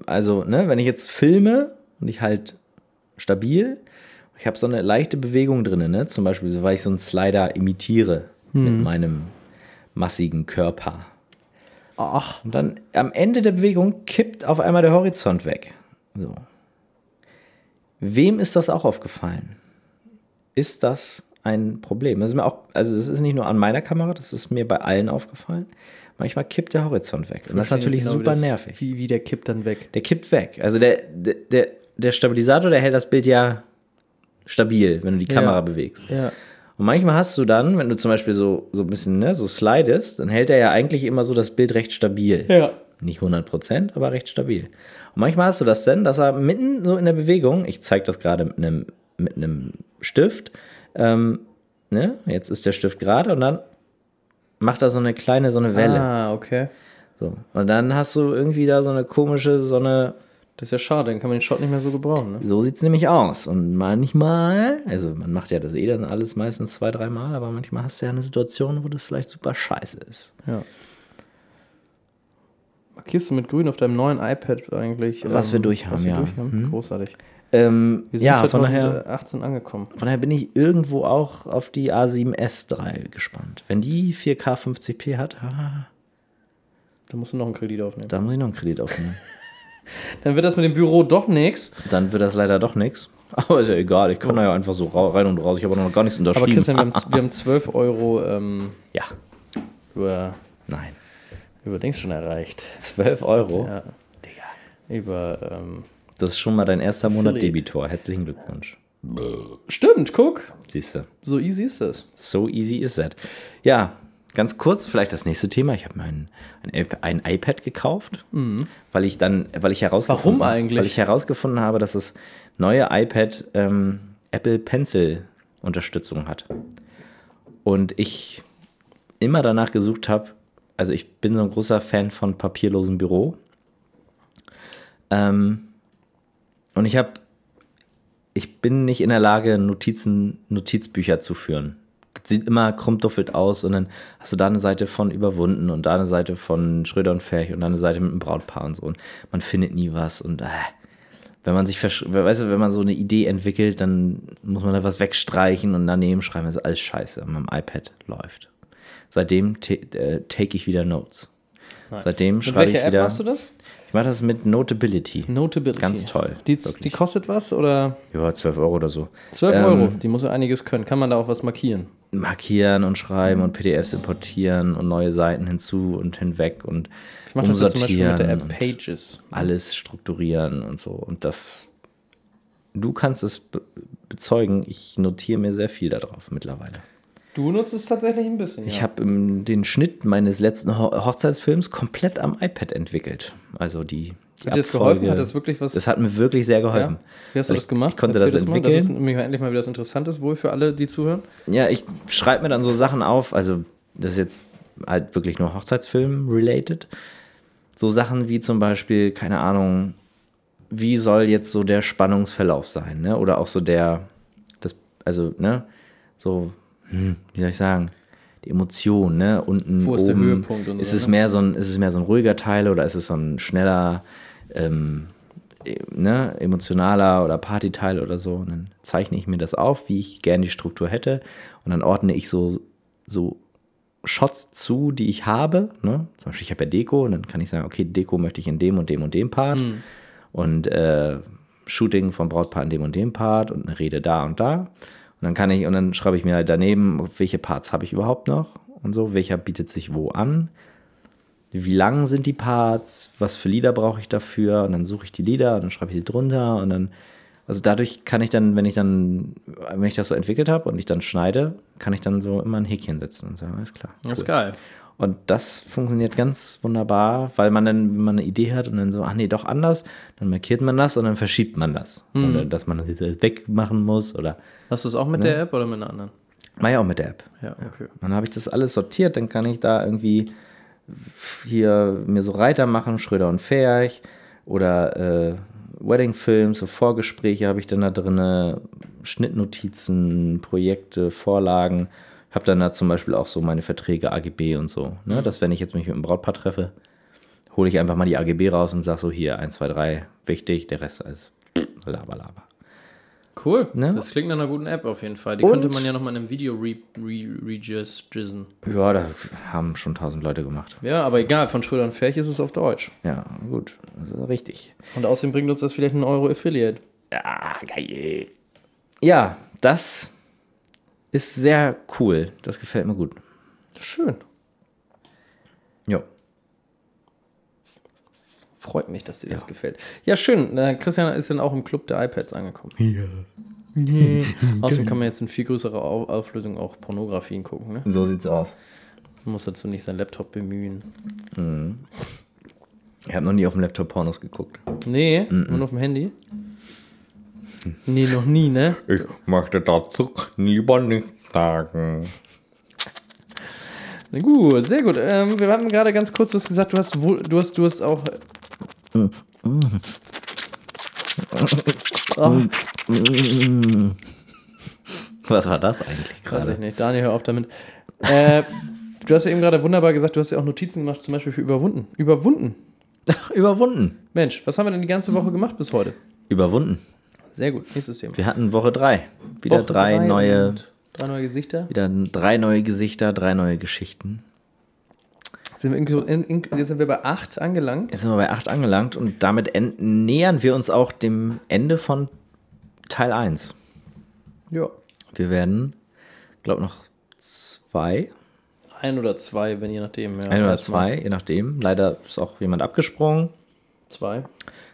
Also, ne, wenn ich jetzt filme und ich halt stabil, ich habe so eine leichte Bewegung drin, ne? Zum Beispiel, so, weil ich so einen Slider imitiere mit meinem massigen Körper. Ach. Und dann am Ende der Bewegung kippt auf einmal der Horizont weg. So. Wem ist das auch aufgefallen? Ist das ein Problem? Das ist mir auch, also das ist nicht nur an meiner Kamera, das ist mir bei allen aufgefallen. Manchmal kippt der Horizont weg. Und das ist natürlich Genau, super das- nervig. Wie, wie der kippt dann weg. Der kippt weg. Also der, der, der, der Stabilisator, der hält das Bild ja stabil, wenn du die Ja. Kamera bewegst. Ja. Und manchmal hast du dann, wenn du zum Beispiel so, so ein bisschen ne, so slidest, dann hält er ja eigentlich immer so das Bild recht stabil. Ja. Nicht 100%, aber recht stabil. Und manchmal hast du das denn, dass er mitten so in der Bewegung, ich zeige das gerade mit einem, mit einem Stift, ähm, ne, jetzt ist der Stift gerade und dann macht er so eine kleine, so eine Welle. Ah, okay. So. Und dann hast du irgendwie da so eine komische, so eine, Das ist ja schade, dann kann man den Shot nicht mehr so gebrauchen, ne? so sieht es nämlich aus. Und manchmal, also man macht ja das eh dann alles meistens zwei, dreimal, aber manchmal hast du ja eine Situation, wo das vielleicht super scheiße ist. Ja. Markierst du mit grün auf deinem neuen iPad eigentlich? Was wir durch haben, was wir ja. durch haben? Großartig. Ähm, Wir sind ja, von daher. 2018 angekommen. Von daher bin ich irgendwo auch auf die A7S3 gespannt. Wenn die 4K 50p hat, ah, Da musst du noch einen Kredit aufnehmen. da muss ich noch einen Kredit aufnehmen. Dann wird das mit dem Büro doch nichts. Dann wird das leider doch nichts. Aber ist ja egal, ich kann da ja einfach so rein und raus. Ich habe noch gar nichts Aber unterschrieben. Christian, wir haben, wir haben 12 Euro ähm, ja, über, nein. über Dings schon erreicht. 12 Euro? Ja. Über, ähm, Das ist schon mal dein erster Monat Affiliate. Debitor. Herzlichen Glückwunsch. stimmt, guck. Siehst du. So easy ist das. So easy is that. Ja, ganz kurz, vielleicht das nächste Thema. Ich habe mir ein, ein, ein iPad gekauft, weil ich dann, weil ich herausgefunden, Mhm. Warum eigentlich? Weil ich herausgefunden habe, dass das neue iPad ähm, Apple Pencil Unterstützung hat. Und ich immer danach gesucht habe, also ich bin so ein großer Fan von papierlosem Büro. Ähm, und ich habe, ich bin nicht in der Lage, Notizen, Notizbücher zu führen. Das sieht immer krummduffelt aus und dann hast du da eine Seite von überwunden und da eine Seite von Schröder und Ferch und da eine Seite mit einem Brautpaar und so. Und man findet nie was und äh, wenn man sich, weißt du, wenn man so eine Idee entwickelt, dann muss man da was wegstreichen und daneben schreiben, das ist alles scheiße. Und meinem iPad läuft. Seitdem äh, take ich wieder Notes. Seitdem Mit schreibe ich welcher App wieder. machst du das? Ich mache das mit Notability. Notability. Ganz toll, Die, die kostet was oder? Ja, 12 Euro oder so. 12 Ähm, Euro. Die muss ja einiges können. Kann man da auch was markieren? Markieren und schreiben und PDFs importieren und neue Seiten hinzu und hinweg und Ich mache das ja zum Beispiel mit der App Pages. alles strukturieren und so. Und das, du kannst es be bezeugen, ich notiere mir sehr viel darauf mittlerweile. Du nutzt es tatsächlich ein bisschen. Ich habe den Schnitt meines letzten Ho Hochzeitsfilms komplett am iPad entwickelt. Also die, die Hat dir das geholfen? Hat das wirklich was? Das hat mir wirklich sehr geholfen. ja? Wie hast du Weil das gemacht? Ich konnte Erzähl das mal. entwickeln. Das ist nämlich endlich mal wieder was Interessantes wohl für alle, die zuhören. Ja, ich schreibe mir dann so Sachen auf, also das ist jetzt halt wirklich nur Hochzeitsfilm-related. So Sachen wie zum Beispiel, keine Ahnung, wie soll jetzt so der Spannungsverlauf sein, ne? Oder auch so der, das, also, ne, so, hm, wie soll ich sagen, die Emotion, ne? Unten Wo ist der oben, Höhepunkt und so, ist es ne? mehr so ein, ist es mehr so ein ruhiger Teil oder ist es so ein schneller, ähm, äh, ne, emotionaler oder Partyteil oder so. Und dann zeichne ich mir das auf, wie ich gerne die Struktur hätte. Und dann ordne ich so, so Shots zu, die ich habe. Ne? Zum Beispiel, ich habe ja Deko und dann kann ich sagen, okay, Deko möchte ich in dem und dem und dem Part. Und äh, Shooting vom Brautpaar in dem und dem Part und eine Rede da und da. Und dann kann ich, und dann schreibe ich mir halt daneben, welche Parts habe ich überhaupt noch und so, welcher bietet sich wo an. Wie lang sind die Parts, was für Lieder brauche ich dafür und dann suche ich die Lieder und dann schreibe ich die drunter und dann, also dadurch kann ich dann, wenn ich dann, wenn ich das so entwickelt habe und ich dann schneide, kann ich dann so immer ein Häkchen setzen und sagen, alles klar. Das ist cool. geil. Und das funktioniert ganz wunderbar, weil man dann, wenn man eine Idee hat und dann so, ach nee, doch anders, dann markiert man das und dann verschiebt man das. Oder dass man das wegmachen muss oder Hast du es auch mit der App oder mit einer anderen? mach ich auch mit der App. Ja, okay. Dann habe ich das alles sortiert, dann kann ich da irgendwie hier mir so Reiter machen, Schröder und Ferch oder äh, Wedding-Film, so Vorgespräche habe ich dann da drin, Schnittnotizen, Projekte, Vorlagen. Habe dann da zum Beispiel auch so meine Verträge, AGB und so. Ne? Dass wenn ich jetzt mich mit einem Brautpaar treffe, hole ich einfach mal die AGB raus und sage so, hier, 1, 2, 3, wichtig, der Rest ist laber, laber. Cool. Ne? Das klingt nach einer guten App auf jeden Fall. Die Und- könnte man ja nochmal in einem Video re re. Ja, da haben schon tausend Leute gemacht. Ja, aber egal, von Schröder und Ferch ist es auf Deutsch. Ja, gut, richtig. Und außerdem bringt uns das vielleicht einen Euro Affiliate. Ja, geil. Ja, das ist sehr cool. Das gefällt mir gut. Schön. Jo. Freut mich, dass dir das gefällt. Ja, schön. Äh, Christian ist dann auch im Club der iPads angekommen. Ja. Außerdem kann man jetzt in viel größerer Au- Auflösung auch Pornografien gucken. Ne? So sieht's aus. Man muss dazu nicht seinen Laptop bemühen. Ich habe noch nie auf dem Laptop Pornos geguckt. Nee, nur auf dem Handy. Nee, noch nie, ne? Ich möchte dazu lieber nichts sagen. Na gut, sehr gut. Ähm, wir hatten gerade ganz kurz, du hast gesagt, du hast, wohl- du hast, du hast auch. Oh, Was war das eigentlich weiß ich gerade? nicht. Daniel, hör auf damit. Äh, du hast ja eben gerade wunderbar gesagt, du hast ja auch Notizen gemacht, zum Beispiel für überwunden. Überwunden. Ach, überwunden. Mensch, was haben wir denn die ganze Woche gemacht bis heute? Überwunden. Sehr gut, nächstes Thema. Wir hatten Woche drei. Wieder Woche drei, drei neue, Drei neue Gesichter. wieder drei neue Gesichter, drei neue Geschichten. Sind wir in, in, jetzt sind wir bei acht angelangt. Jetzt sind wir bei acht angelangt und damit en- nähern wir uns auch dem Ende von Teil 1. Ja. Wir werden, glaube noch zwei, Ein oder zwei, wenn je nachdem. Ja, ein oder zwei, je nachdem. Leider ist auch jemand abgesprungen. Zwei.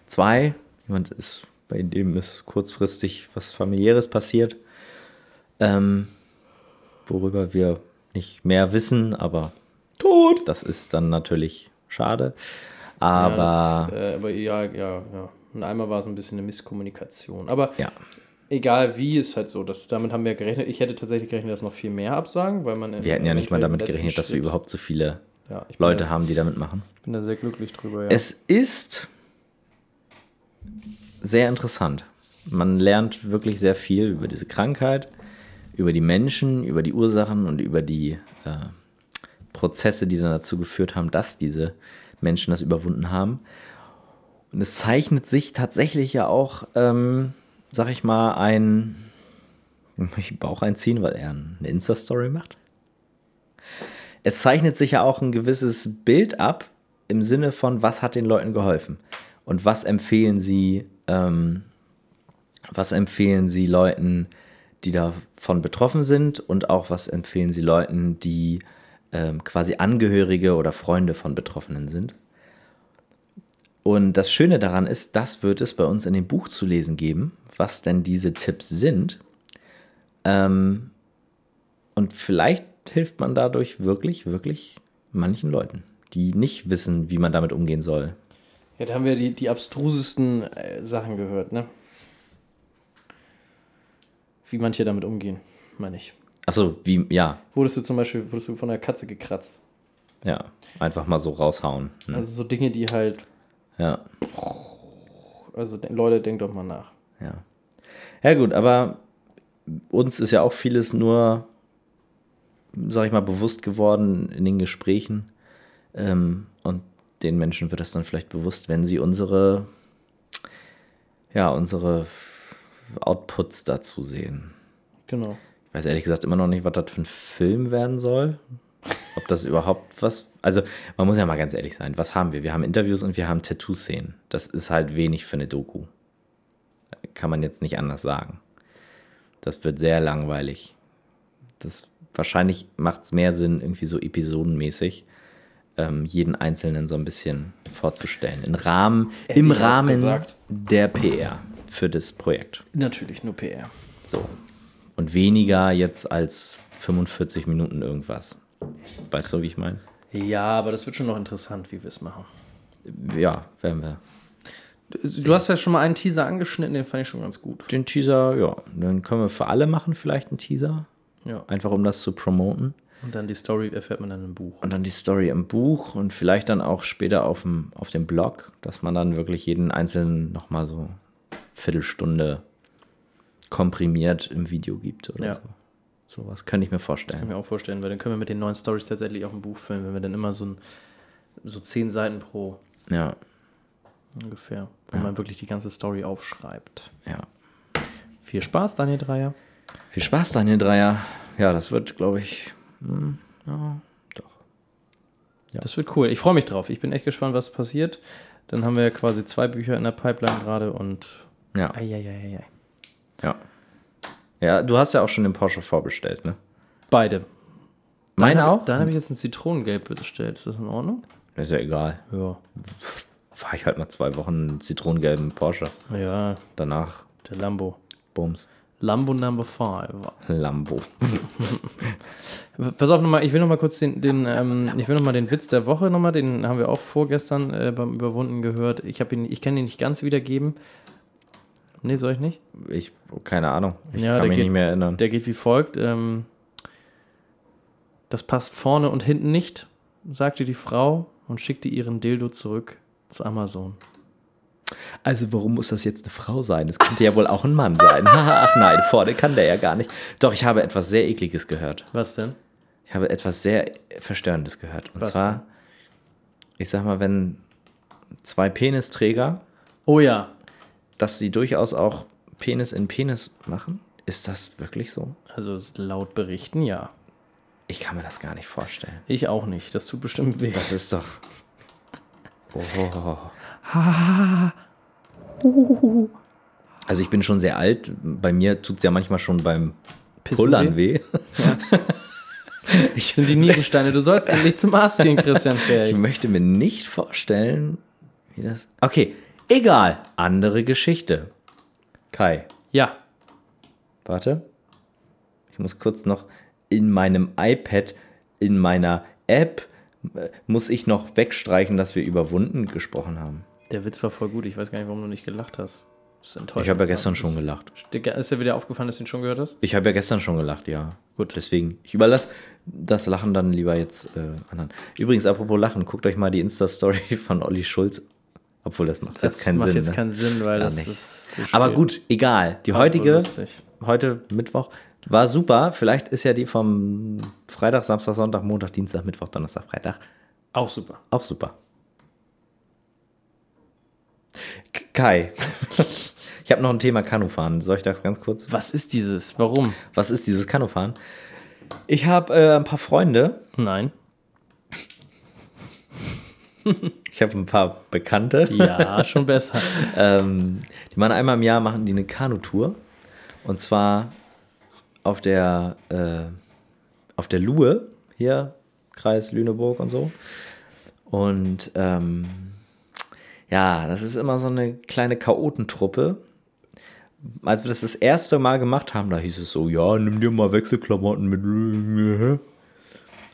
Zwei, jemand ist, bei dem ist kurzfristig was familiäres passiert, ähm, worüber wir nicht mehr wissen, aber tot. Das ist dann natürlich schade. Aber Ja, das, äh, aber ja, ja, ja. Und einmal war es ein bisschen eine Misskommunikation. Aber ja, egal wie, ist halt so. Dass, damit haben wir gerechnet. Ich hätte tatsächlich gerechnet, dass noch viel mehr absagen, weil man. wir hätten ja nicht mal damit gerechnet, dass wir Schritt- überhaupt so viele ja, Leute da, haben, die damit machen. Ich bin da sehr glücklich drüber. Ja. Es ist sehr interessant. Man lernt wirklich sehr viel über diese Krankheit, über die Menschen, über die Ursachen und über die äh, Prozesse, die dann dazu geführt haben, dass diese Menschen das überwunden haben. Und es zeichnet sich tatsächlich ja auch, ähm, sag ich mal, ein ich Bauch einziehen, weil er eine Insta-Story macht. Es zeichnet sich ja auch ein gewisses Bild ab im Sinne von, was hat den Leuten geholfen und was empfehlen sie, ähm, was empfehlen sie Leuten, die davon betroffen sind und auch was empfehlen sie Leuten, die ähm, quasi Angehörige oder Freunde von Betroffenen sind. Und das Schöne daran ist, das wird es bei uns in dem Buch zu lesen geben, was denn diese Tipps sind. Ähm, und vielleicht hilft man dadurch wirklich, wirklich manchen Leuten, die nicht wissen, wie man damit umgehen soll. Ja, da haben wir die, die abstrusesten äh, Sachen gehört, ne? Wie manche damit umgehen, meine ich. Achso, wie, ja, Wurdest du zum Beispiel wurdest du von der Katze gekratzt? ja, einfach mal so raushauen. Ne? Also so Dinge, die halt. Ja, Also Leute, denkt doch mal nach. ja. Ja, gut, aber uns ist ja auch vieles nur, sag ich mal, bewusst geworden in den Gesprächen. Ähm, den Menschen wird das dann vielleicht bewusst, wenn sie unsere ja, unsere Outputs dazu sehen. Genau. Ich weiß ehrlich gesagt immer noch nicht, was das für ein Film werden soll. Ob das überhaupt was. Also, man muss ja mal ganz ehrlich sein. Was haben wir? Wir haben Interviews und wir haben Tattoo-Szenen. Das ist halt wenig für eine Doku. Kann man jetzt nicht anders sagen. Das wird sehr langweilig. Das, wahrscheinlich macht es mehr Sinn, irgendwie so episodenmäßig ähm, jeden Einzelnen so ein bisschen vorzustellen. In Rahmen, Hätte Im Rahmen der PR für das Projekt. Natürlich nur PR. So. Und weniger jetzt als 45 Minuten irgendwas. Weißt du, wie ich meine? Ja, aber das wird schon noch interessant, wie wir es machen. Ja, werden wir. Du hast ja schon mal einen Teaser angeschnitten, den fand ich schon ganz gut. Den Teaser, ja, dann können wir für alle machen, vielleicht einen Teaser. Ja. Einfach um das zu promoten. Und dann die Story erfährt man dann im Buch. Und dann die Story im Buch und vielleicht dann auch später auf dem, auf dem Blog, dass man dann wirklich jeden einzelnen nochmal so Viertelstunde komprimiert im Video gibt oder Ja. so. Sowas könnte ich mir Kann vorstellen. ich mir auch vorstellen, weil dann können wir mit den neuen Stories tatsächlich auch ein Buch füllen, wenn wir dann immer so, ein, so zehn Seiten pro Ja, ungefähr, wo man wirklich die ganze Story aufschreibt. ja. Viel Spaß, Daniel Dreier. Viel Spaß, Daniel Dreier. Ja, das wird, glaube ich, hm, ja, doch. Das wird cool. Ich freue mich drauf. Ich bin echt gespannt, was passiert. Dann haben wir ja quasi zwei Bücher in der Pipeline gerade und. Ja, Eieieiei. ja. Ja, du hast ja auch schon den Porsche vorbestellt, ne? Beide. Mein Dann- auch? Dann habe ich jetzt ein Zitronengelb bestellt. Ist das in Ordnung? Ist ja egal. Ja. Fahre ich halt mal zwei Wochen einen zitronengelben Porsche. Ja, Danach, der Lambo. Bums, Lambo Number 5. Lambo. Pass auf nochmal, ich will nochmal kurz den, den ähm, ich will noch mal den Witz der Woche nochmal, den haben wir auch vorgestern äh, beim Überwunden gehört. Ich ihn, ich kann ihn nicht ganz wiedergeben. Nee, soll ich nicht? Ich, keine Ahnung. Ich Ja, kann mich geht- nicht mehr erinnern. Der geht wie folgt. Ähm, das passt vorne und hinten nicht, sagte die Frau und schickte ihren Dildo zurück zu Amazon. Also warum muss das jetzt eine Frau sein? Das könnte ja wohl auch ein Mann sein. Ach nein, vorne kann der ja gar nicht. Doch, ich habe etwas sehr ekliges gehört. Was denn? Ich habe etwas sehr Verstörendes gehört. Und Was zwar, ich sag mal, wenn zwei Penisträger, Oh ja, dass sie durchaus auch Penis in Penis machen, ist das wirklich so? also laut Berichten ja. Ich kann mir das gar nicht vorstellen. Ich auch nicht. Das tut bestimmt weh. Das ist doch. Oh. Also ich bin schon sehr alt. Bei mir tut es ja manchmal schon beim Pissen Pullern weh. Das sind die Nierensteine. Du sollst endlich zum Arzt gehen, Christian Ich Fähig. möchte mir nicht vorstellen, wie das. Okay, egal. Andere Geschichte. Kai, Ja, warte. Ich muss kurz noch in meinem iPad, in meiner App, äh, muss ich noch wegstreichen, dass wir über Wunden gesprochen haben. Der Witz war voll gut. Ich weiß gar nicht, warum du nicht gelacht hast. Das ist enttäuschend. Ich habe ja gestern schon gelacht. Ist dir wieder aufgefallen, dass du ihn schon gehört hast? Ich habe ja gestern schon gelacht, ja. Gut, deswegen. Ich überlasse das Lachen dann lieber jetzt äh, anderen. Übrigens, apropos Lachen, guckt euch mal die Insta-Story von Olli Schulz. Obwohl, das macht Das jetzt keinen macht Sinn. jetzt ne? keinen Sinn, weil Gar das nicht. ist. so Aber gut, egal. Die War heutige, heute Mittwoch, war super. Vielleicht ist ja die vom Freitag, Samstag, Sonntag, Montag, Dienstag, Mittwoch, Donnerstag, Freitag Auch super. auch super. Kai, ich habe noch ein Thema Kanufahren. Soll ich das ganz kurz? Was ist dieses? Warum? Was ist dieses Kanufahren? Ich habe äh, ein paar Freunde, Nein. ich habe ein paar Bekannte, Ja, schon besser. ähm, die machen einmal im Jahr machen die eine Kanutour. Und zwar auf der, äh, auf der Luhe, hier, Kreis Lüneburg und so. Und ähm, ja, das ist immer so eine kleine Chaotentruppe. Als wir das das erste Mal gemacht haben, da hieß es so, ja, nimm dir mal Wechselklamotten mit. Und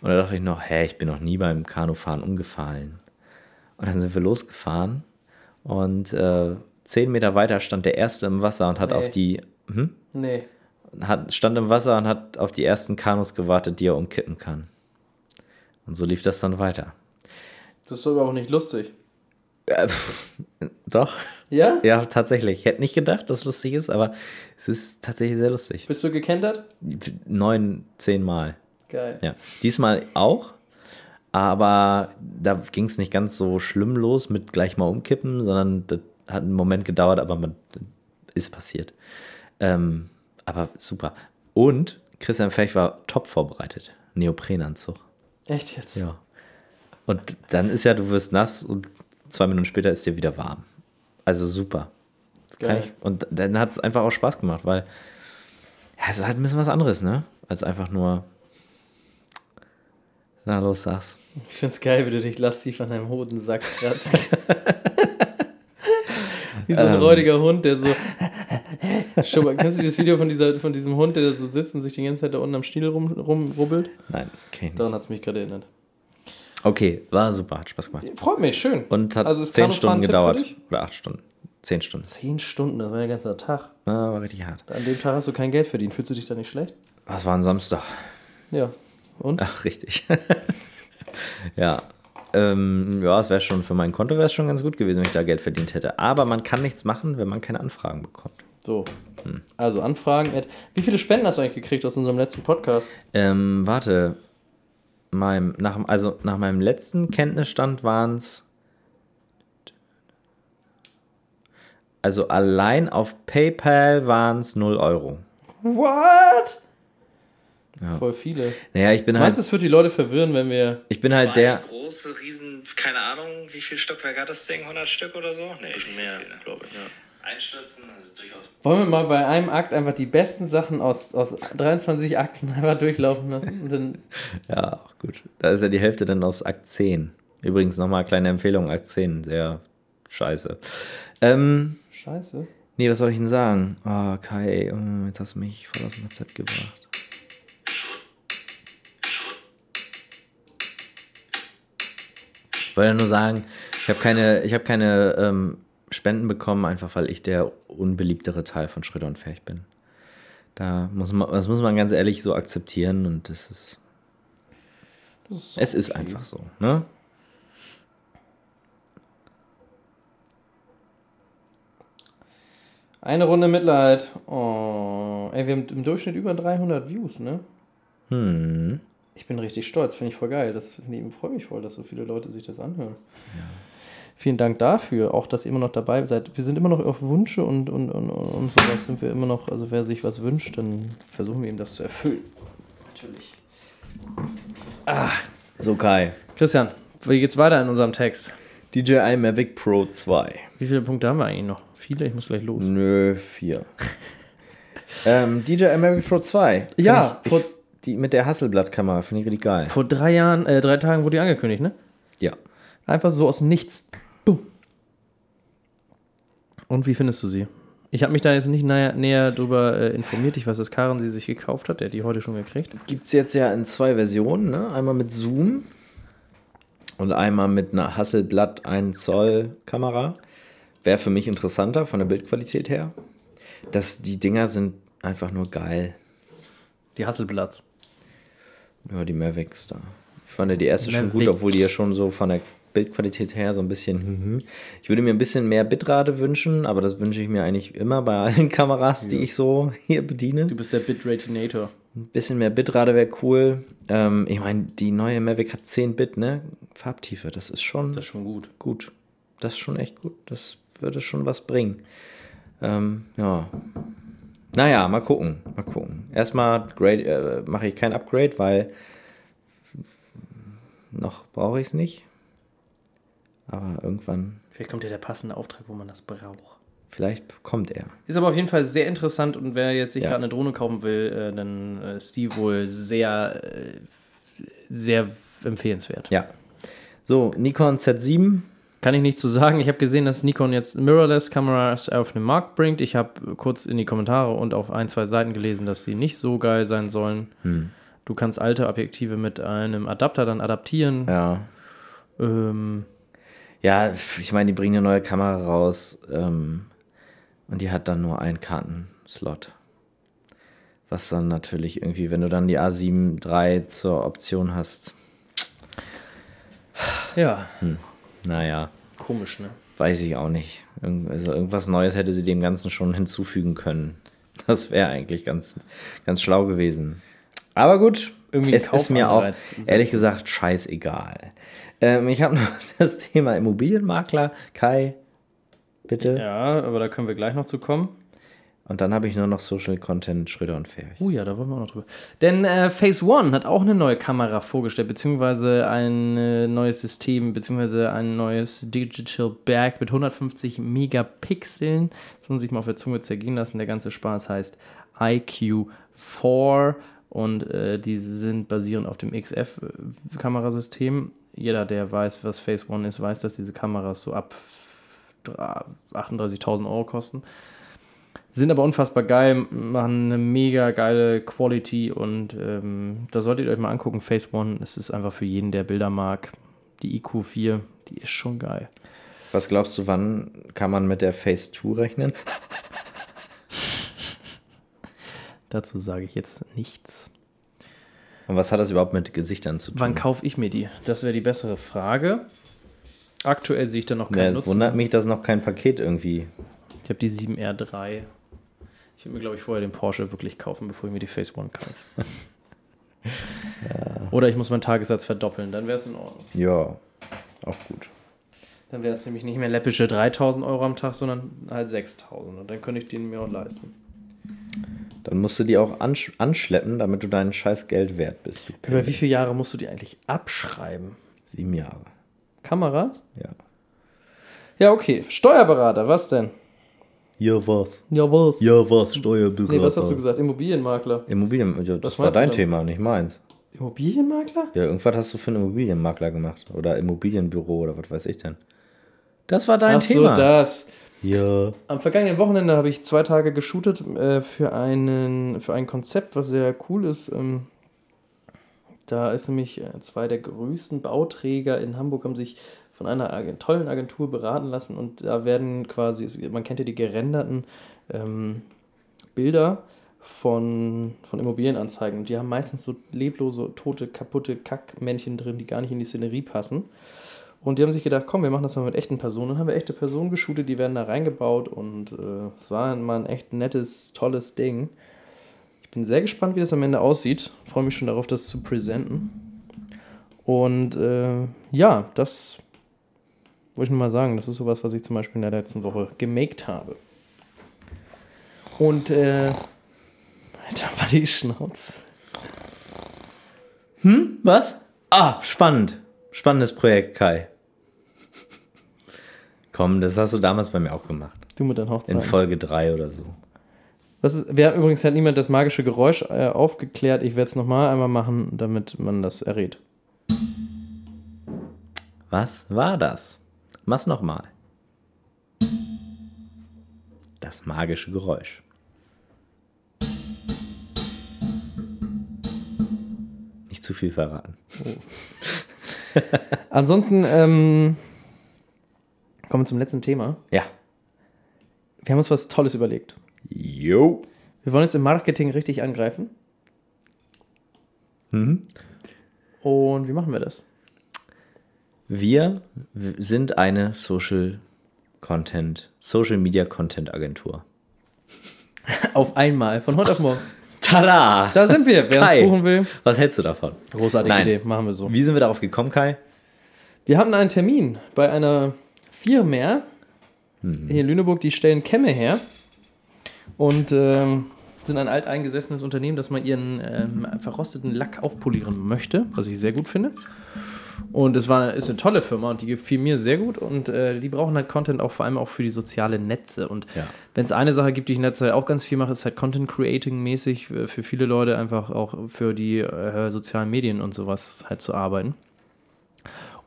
da dachte ich noch, hä, ich bin noch nie beim Kanufahren umgefallen. Und dann sind wir losgefahren und äh, zehn Meter weiter stand der Erste im Wasser und hat Nee. auf die, hm? Nee. hat, stand im Wasser und hat auf die ersten Kanus gewartet, die er umkippen kann. Und so lief das dann weiter. Das ist aber auch nicht lustig. Äh, doch, Ja? ja, tatsächlich. Ich hätte nicht gedacht, dass es lustig ist, aber es ist tatsächlich sehr lustig. Bist du gekentert? Neun, zehn Mal. Geil. Ja, diesmal auch, aber da ging es nicht ganz so schlimm los mit gleich mal umkippen, sondern das hat einen Moment gedauert, aber man ist passiert. Ähm, aber super. Und Christian Fech war top vorbereitet. Neoprenanzug. Echt jetzt? Ja. Und dann ist ja, du wirst nass und zwei Minuten später ist dir wieder warm. Also super. Ich, und dann hat es einfach auch Spaß gemacht, weil ja, es ist halt ein bisschen was anderes, ne? Als einfach nur. Na los, sag's. Ich find's geil, wie du dich lastiv an deinem Hodensack kratzt. wie so ein Ähm. räudiger Hund, der so. Schon mal, kennst du das Video von, dieser, von diesem Hund, der da so sitzt und sich die ganze Zeit da unten am Stiel rum, rumrubbelt? Nein, okay. Nicht. Daran hat's mich gerade erinnert. Okay, war super, hat Spaß gemacht. Freut mich, schön. Und hat Also zehn Stunden gedauert. Oder acht Stunden. Zehn Stunden. Zehn Stunden, das war der ganze Tag. Ah, war richtig hart. An dem Tag hast du kein Geld verdient. Fühlst du dich da nicht schlecht? Was war ein Samstag? Ja. Und? Ach, richtig. ja. Ähm, ja, es wäre schon für mein Konto wäre es schon ganz gut gewesen, wenn ich da Geld verdient hätte. Aber man kann nichts machen, wenn man keine Anfragen bekommt. So. Also Anfragen. Wie viele Spenden hast du eigentlich gekriegt aus unserem letzten Podcast? Ähm, warte. Meinem, nach, also nach meinem letzten Kenntnisstand waren es. Also allein auf PayPal waren es 0 Euro. What? Ja. Voll viele. Naja, ich bin Meinst halt. du, es wird die Leute verwirren, wenn wir. Ich bin halt der. große, riesen, keine Ahnung, wie viel Stockwerk hat das Ding? 100 Stück oder so? Nee, nicht so mehr, viel, ne? glaube ich, ja. Einstürzen, das ist durchaus. Wollen wir mal bei einem Akt einfach die besten Sachen aus, aus 23 Akten einfach durchlaufen lassen? Ja, auch gut. Da ist ja die Hälfte dann aus Akt 10. Übrigens nochmal kleine Empfehlung: Akt 10, sehr scheiße. Ähm, scheiße. nee, was soll ich denn sagen? Oh, Kai, oh, jetzt hast du mich voll aus dem Konzept gebracht. Ich wollte ja nur sagen, ich habe keine, ich hab keine ähm, Spenden bekommen, einfach weil ich der unbeliebtere Teil von Schröder und Fähig bin. Da muss man, das muss man ganz ehrlich so akzeptieren und das ist, Das ist es ist einfach so, ne? Eine Runde Mitleid. Oh. Ey, wir haben im Durchschnitt über 300 Views, ne? Hm. Ich bin richtig stolz, finde ich voll geil. Das nee, freue mich voll, dass so viele Leute sich das anhören. Vielen Dank dafür, auch dass ihr immer noch dabei seid. Wir sind immer noch auf Wünsche und, und, und, und sowas sind wir immer noch, also wer sich was wünscht, dann versuchen wir ihm das zu erfüllen. Natürlich. So, Kai. Christian, wie geht's weiter in unserem Text? DJI Mavic Pro 2. Wie viele Punkte haben wir eigentlich noch? Viele? Ich muss gleich los. Nö, vier. ähm, DJI Mavic Pro 2. Find Ja, ich, vor- ich, die mit der Hasselblatt-Kamera finde ich richtig geil. Vor drei Jahren, äh, drei Tagen wurde die angekündigt, ne? Ja. Einfach so aus dem Nichts. Und wie findest du sie? Ich habe mich da jetzt nicht näher, näher drüber äh, informiert. Ich weiß, dass Karen sie sich gekauft hat. Der hat die heute schon gekriegt. Gibt es jetzt ja in zwei Versionen, ne? Einmal mit Zoom und einmal mit einer Hasselblatt 1 Zoll Kamera. Wäre für mich interessanter von der Bildqualität her. Das, die Dinger sind einfach nur geil. Die Hasselblatts. Ja, die Mavics da. Ich fand ja die erste schon gut, Mavic. obwohl die ja schon so von der Bildqualität her so ein bisschen. mhm. Ich würde mir ein bisschen mehr Bitrate wünschen, aber das wünsche ich mir eigentlich immer bei allen Kameras, die ich so hier bediene. Du bist der Bitratinator. Ein bisschen mehr Bitrate wäre cool. Ähm, ich meine, die neue Mavic hat 10 Bit, ne? Farbtiefe, das ist schon Das ist schon gut. gut. Das ist schon echt gut. Das würde schon was bringen. Ähm, ja. Naja, mal gucken. Mal gucken. Erstmal äh, mache ich kein Upgrade, weil noch brauche ich es nicht. Aber irgendwann, Vielleicht kommt ja der passende Auftrag, wo man das braucht. vielleicht kommt er. Ist aber auf jeden Fall sehr interessant und wer jetzt sich Ja. gerade eine Drohne kaufen will, äh, dann äh, ist die wohl sehr, äh, sehr empfehlenswert. Ja. So, Nikon Z7. Kann ich nicht zu sagen. Ich habe gesehen, dass Nikon jetzt Mirrorless-Kameras auf den Markt bringt. Ich habe kurz in die Kommentare und auf ein, zwei Seiten gelesen, dass sie nicht so geil sein sollen. Hm. Du kannst alte Objektive mit einem Adapter dann adaptieren. Ja. Ähm, Ja, ich meine, die bringen eine neue Kamera raus ähm, und die hat dann nur einen Kartenslot. Was dann natürlich irgendwie, wenn du dann die A7 III zur Option hast, ja, naja, komisch, ne? weiß ich auch nicht. Irgend, also irgendwas Neues hätte sie dem Ganzen schon hinzufügen können. Das wäre eigentlich ganz, ganz schlau gewesen. Aber gut, Irgendwie es ist mir auch ehrlich gesagt scheißegal. Ähm, ich habe noch das Thema Immobilienmakler. Kai, bitte. Ja, aber da können wir gleich noch zu kommen. Und dann habe ich nur noch Social Content Schröder und Ferch. Oh ja, da wollen wir auch noch drüber. Denn äh, Phase One hat auch eine neue Kamera vorgestellt, beziehungsweise ein äh, neues System, beziehungsweise ein neues Digital Bag mit 150 Megapixeln. Das muss man sich mal auf der Zunge zergehen lassen. Der ganze Spaß heißt IQ4 und äh, die sind basierend auf dem XF-Kamerasystem. Jeder, der weiß, was Phase One ist, weiß, dass diese Kameras so ab 38.000 Euro kosten. Sind aber unfassbar geil, machen eine mega geile Quality und ähm, da solltet ihr euch mal angucken. Phase One, es ist einfach für jeden, der Bilder mag. Die IQ4, die ist schon geil. Was glaubst du, wann kann man mit der Phase 2 rechnen? Dazu sage ich jetzt nichts. Und was hat das überhaupt mit Gesichtern zu tun? Wann kaufe ich mir die? Das wäre die bessere Frage. Aktuell sehe ich da noch keinen ja, es Nutzen. wundert mich, dass noch kein Paket irgendwie. Ich habe die 7R3. Ich würde mir, glaube ich, vorher den Porsche wirklich kaufen, bevor ich mir die Phase One kaufe. Oder ich muss meinen Tagessatz verdoppeln, dann wäre es in Ordnung. Ja, auch gut. Dann wäre es nämlich nicht mehr läppische 3000 Euro am Tag, sondern halt 6000. Und dann könnte ich den mir auch leisten. Dann musst du die auch ansch anschleppen, damit du dein scheiß Geld wert bist. Über wie viele Jahre musst du die eigentlich abschreiben? Sieben Jahre. Kamera? Ja. Ja, okay. Steuerberater, was denn? Ja, was? Ja, was? Ja, was? Steuerberater. Nee, was hast du gesagt? Immobilienmakler. Immobilien, ja, das Was war dein? Thema, nicht meins. Immobilienmakler? Ja, irgendwas hast du für einen Immobilienmakler gemacht. Oder Immobilienbüro oder was weiß ich denn. Das war dein Ach so, Thema. das. Ja. Am vergangenen Wochenende habe ich zwei Tage geshootet äh, für, einen, für ein Konzept, was sehr cool ist. Ähm, da ist nämlich äh, zwei der größten Bauträger in Hamburg haben sich von einer Ag- tollen Agentur beraten lassen und da werden quasi, man kennt ja die gerenderten ähm, Bilder von, von Immobilienanzeigen die haben meistens so leblose, tote, kaputte Kackmännchen drin, die gar nicht in die Szenerie passen. Und die haben sich gedacht, komm, wir machen das mal mit echten Personen. Dann haben wir echte Personen geshootet, die werden da reingebaut und äh, es war mal ein echt nettes, tolles Ding. Ich bin sehr gespannt, wie das am Ende aussieht. Freue mich schon darauf, das zu präsenten. Und äh, ja, das wollte ich nur mal sagen. Das ist sowas, was ich zum Beispiel in der letzten Woche gemaked habe. Und äh, Alter, war die Schnauze. Hm? Was? Ah, spannend. Spannendes Projekt, Kai. Komm, das hast du damals bei mir auch gemacht. Du mit deinen In Hochzeiten. Folge 3 oder so. Das ist, wir haben übrigens hat niemand das magische Geräusch äh, aufgeklärt. Ich werde es nochmal einmal machen, damit man das errät. Was war das? Mach's nochmal. Das magische Geräusch. Nicht zu viel verraten. Ansonsten ähm, kommen wir zum letzten Thema. Ja. Wir haben uns was Tolles überlegt. Jo. Wir wollen jetzt im Marketing richtig angreifen. Mhm. Und wie machen wir das? Wir sind eine Social Content, Social Media Content Agentur. Auf einmal, von heute auf morgen. Tada! Da sind wir. Wer Kai. uns buchen will, Was hältst du davon? großartige Nein. Idee, machen wir so. Wie sind wir darauf gekommen, Kai? Wir hatten einen Termin bei einer Firma hier in Lüneburg, die stellen Kämme her und ähm, sind ein alteingesessenes Unternehmen, das mal ihren ähm, verrosteten Lack aufpolieren möchte, was ich sehr gut finde. Und es war, ist eine tolle Firma und die gefiel mir sehr gut und äh, die brauchen halt Content auch vor allem auch für die sozialen Netze. Und Ja. wenn es eine Sache gibt, die ich in der Zeit auch ganz viel mache, ist halt Content Creating mäßig äh, für viele Leute einfach auch für die äh, sozialen Medien und sowas halt zu arbeiten.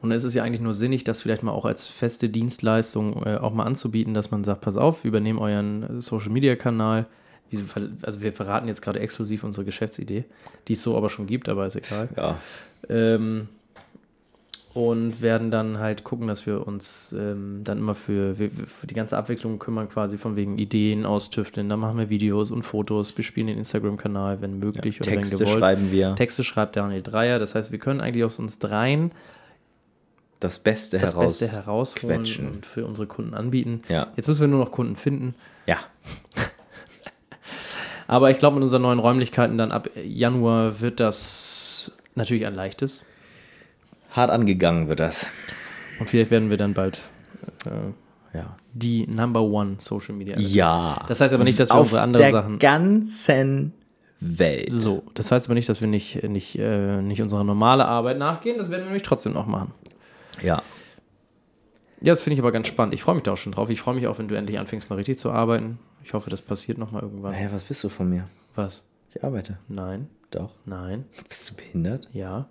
Und es ist ja eigentlich nur sinnig, das vielleicht mal auch als feste Dienstleistung äh, auch mal anzubieten, dass man sagt, pass auf, wir übernehmen euren Social Media Kanal. Wie- Also wir verraten jetzt gerade exklusiv unsere Geschäftsidee, die es so aber schon gibt, aber ist egal. Ja. Ähm, und werden dann halt gucken, dass wir uns ähm, dann immer für, für die ganze Abwicklung kümmern, quasi von wegen Ideen austüfteln. Dann machen wir Videos und Fotos, bespielen den Instagram-Kanal, wenn möglich oder Texte wenn gewollt. schreiben wir. Texte schreibt Daniel Dreier. Das heißt, wir können eigentlich aus uns dreien das Beste das heraus. Beste herausholen quetschen. und für unsere Kunden anbieten. Ja. Jetzt müssen wir nur noch Kunden finden. Ja. Aber ich glaube, mit unseren neuen Räumlichkeiten dann ab Januar wird das natürlich ein leichtes. Hart angegangen wird das. Und vielleicht werden wir dann bald äh, ja. die Number One Social Media. Ja. Das heißt aber nicht, dass wir Auf unsere andere der Sachen. ganzen Welt. So, das heißt aber nicht, dass wir nicht, nicht, äh, nicht unserer normale Arbeit nachgehen. Das werden wir nämlich trotzdem noch machen. Ja. Ja, das finde ich aber ganz spannend. Ich freue mich da auch schon drauf. Ich freue mich auch, wenn du endlich anfängst, mal richtig zu arbeiten. Ich hoffe, das passiert nochmal irgendwann. Naja, was willst du von mir? Was? Ich arbeite. Nein, Doch. nein, Bist du behindert? ja.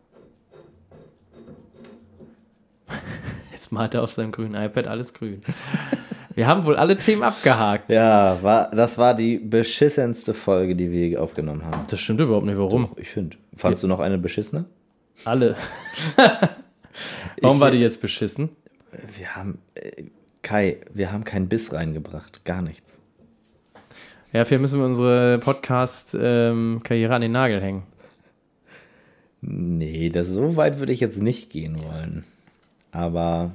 Jetzt malt er auf seinem grünen iPad alles grün. Wir haben wohl alle Themen abgehakt. Ja, war, das war die beschissenste Folge, die wir je aufgenommen haben. Das stimmt überhaupt nicht. Warum? Ich finde. Fandst du noch eine beschissene? Alle. Warum Ich- war die jetzt beschissen? Wir haben. Äh, Kai, wir haben keinen Biss reingebracht. Gar nichts. Ja, vielleicht müssen wir unsere Podcast-Karriere an den Nagel hängen. Nee, das, so weit würde ich jetzt nicht gehen wollen. Aber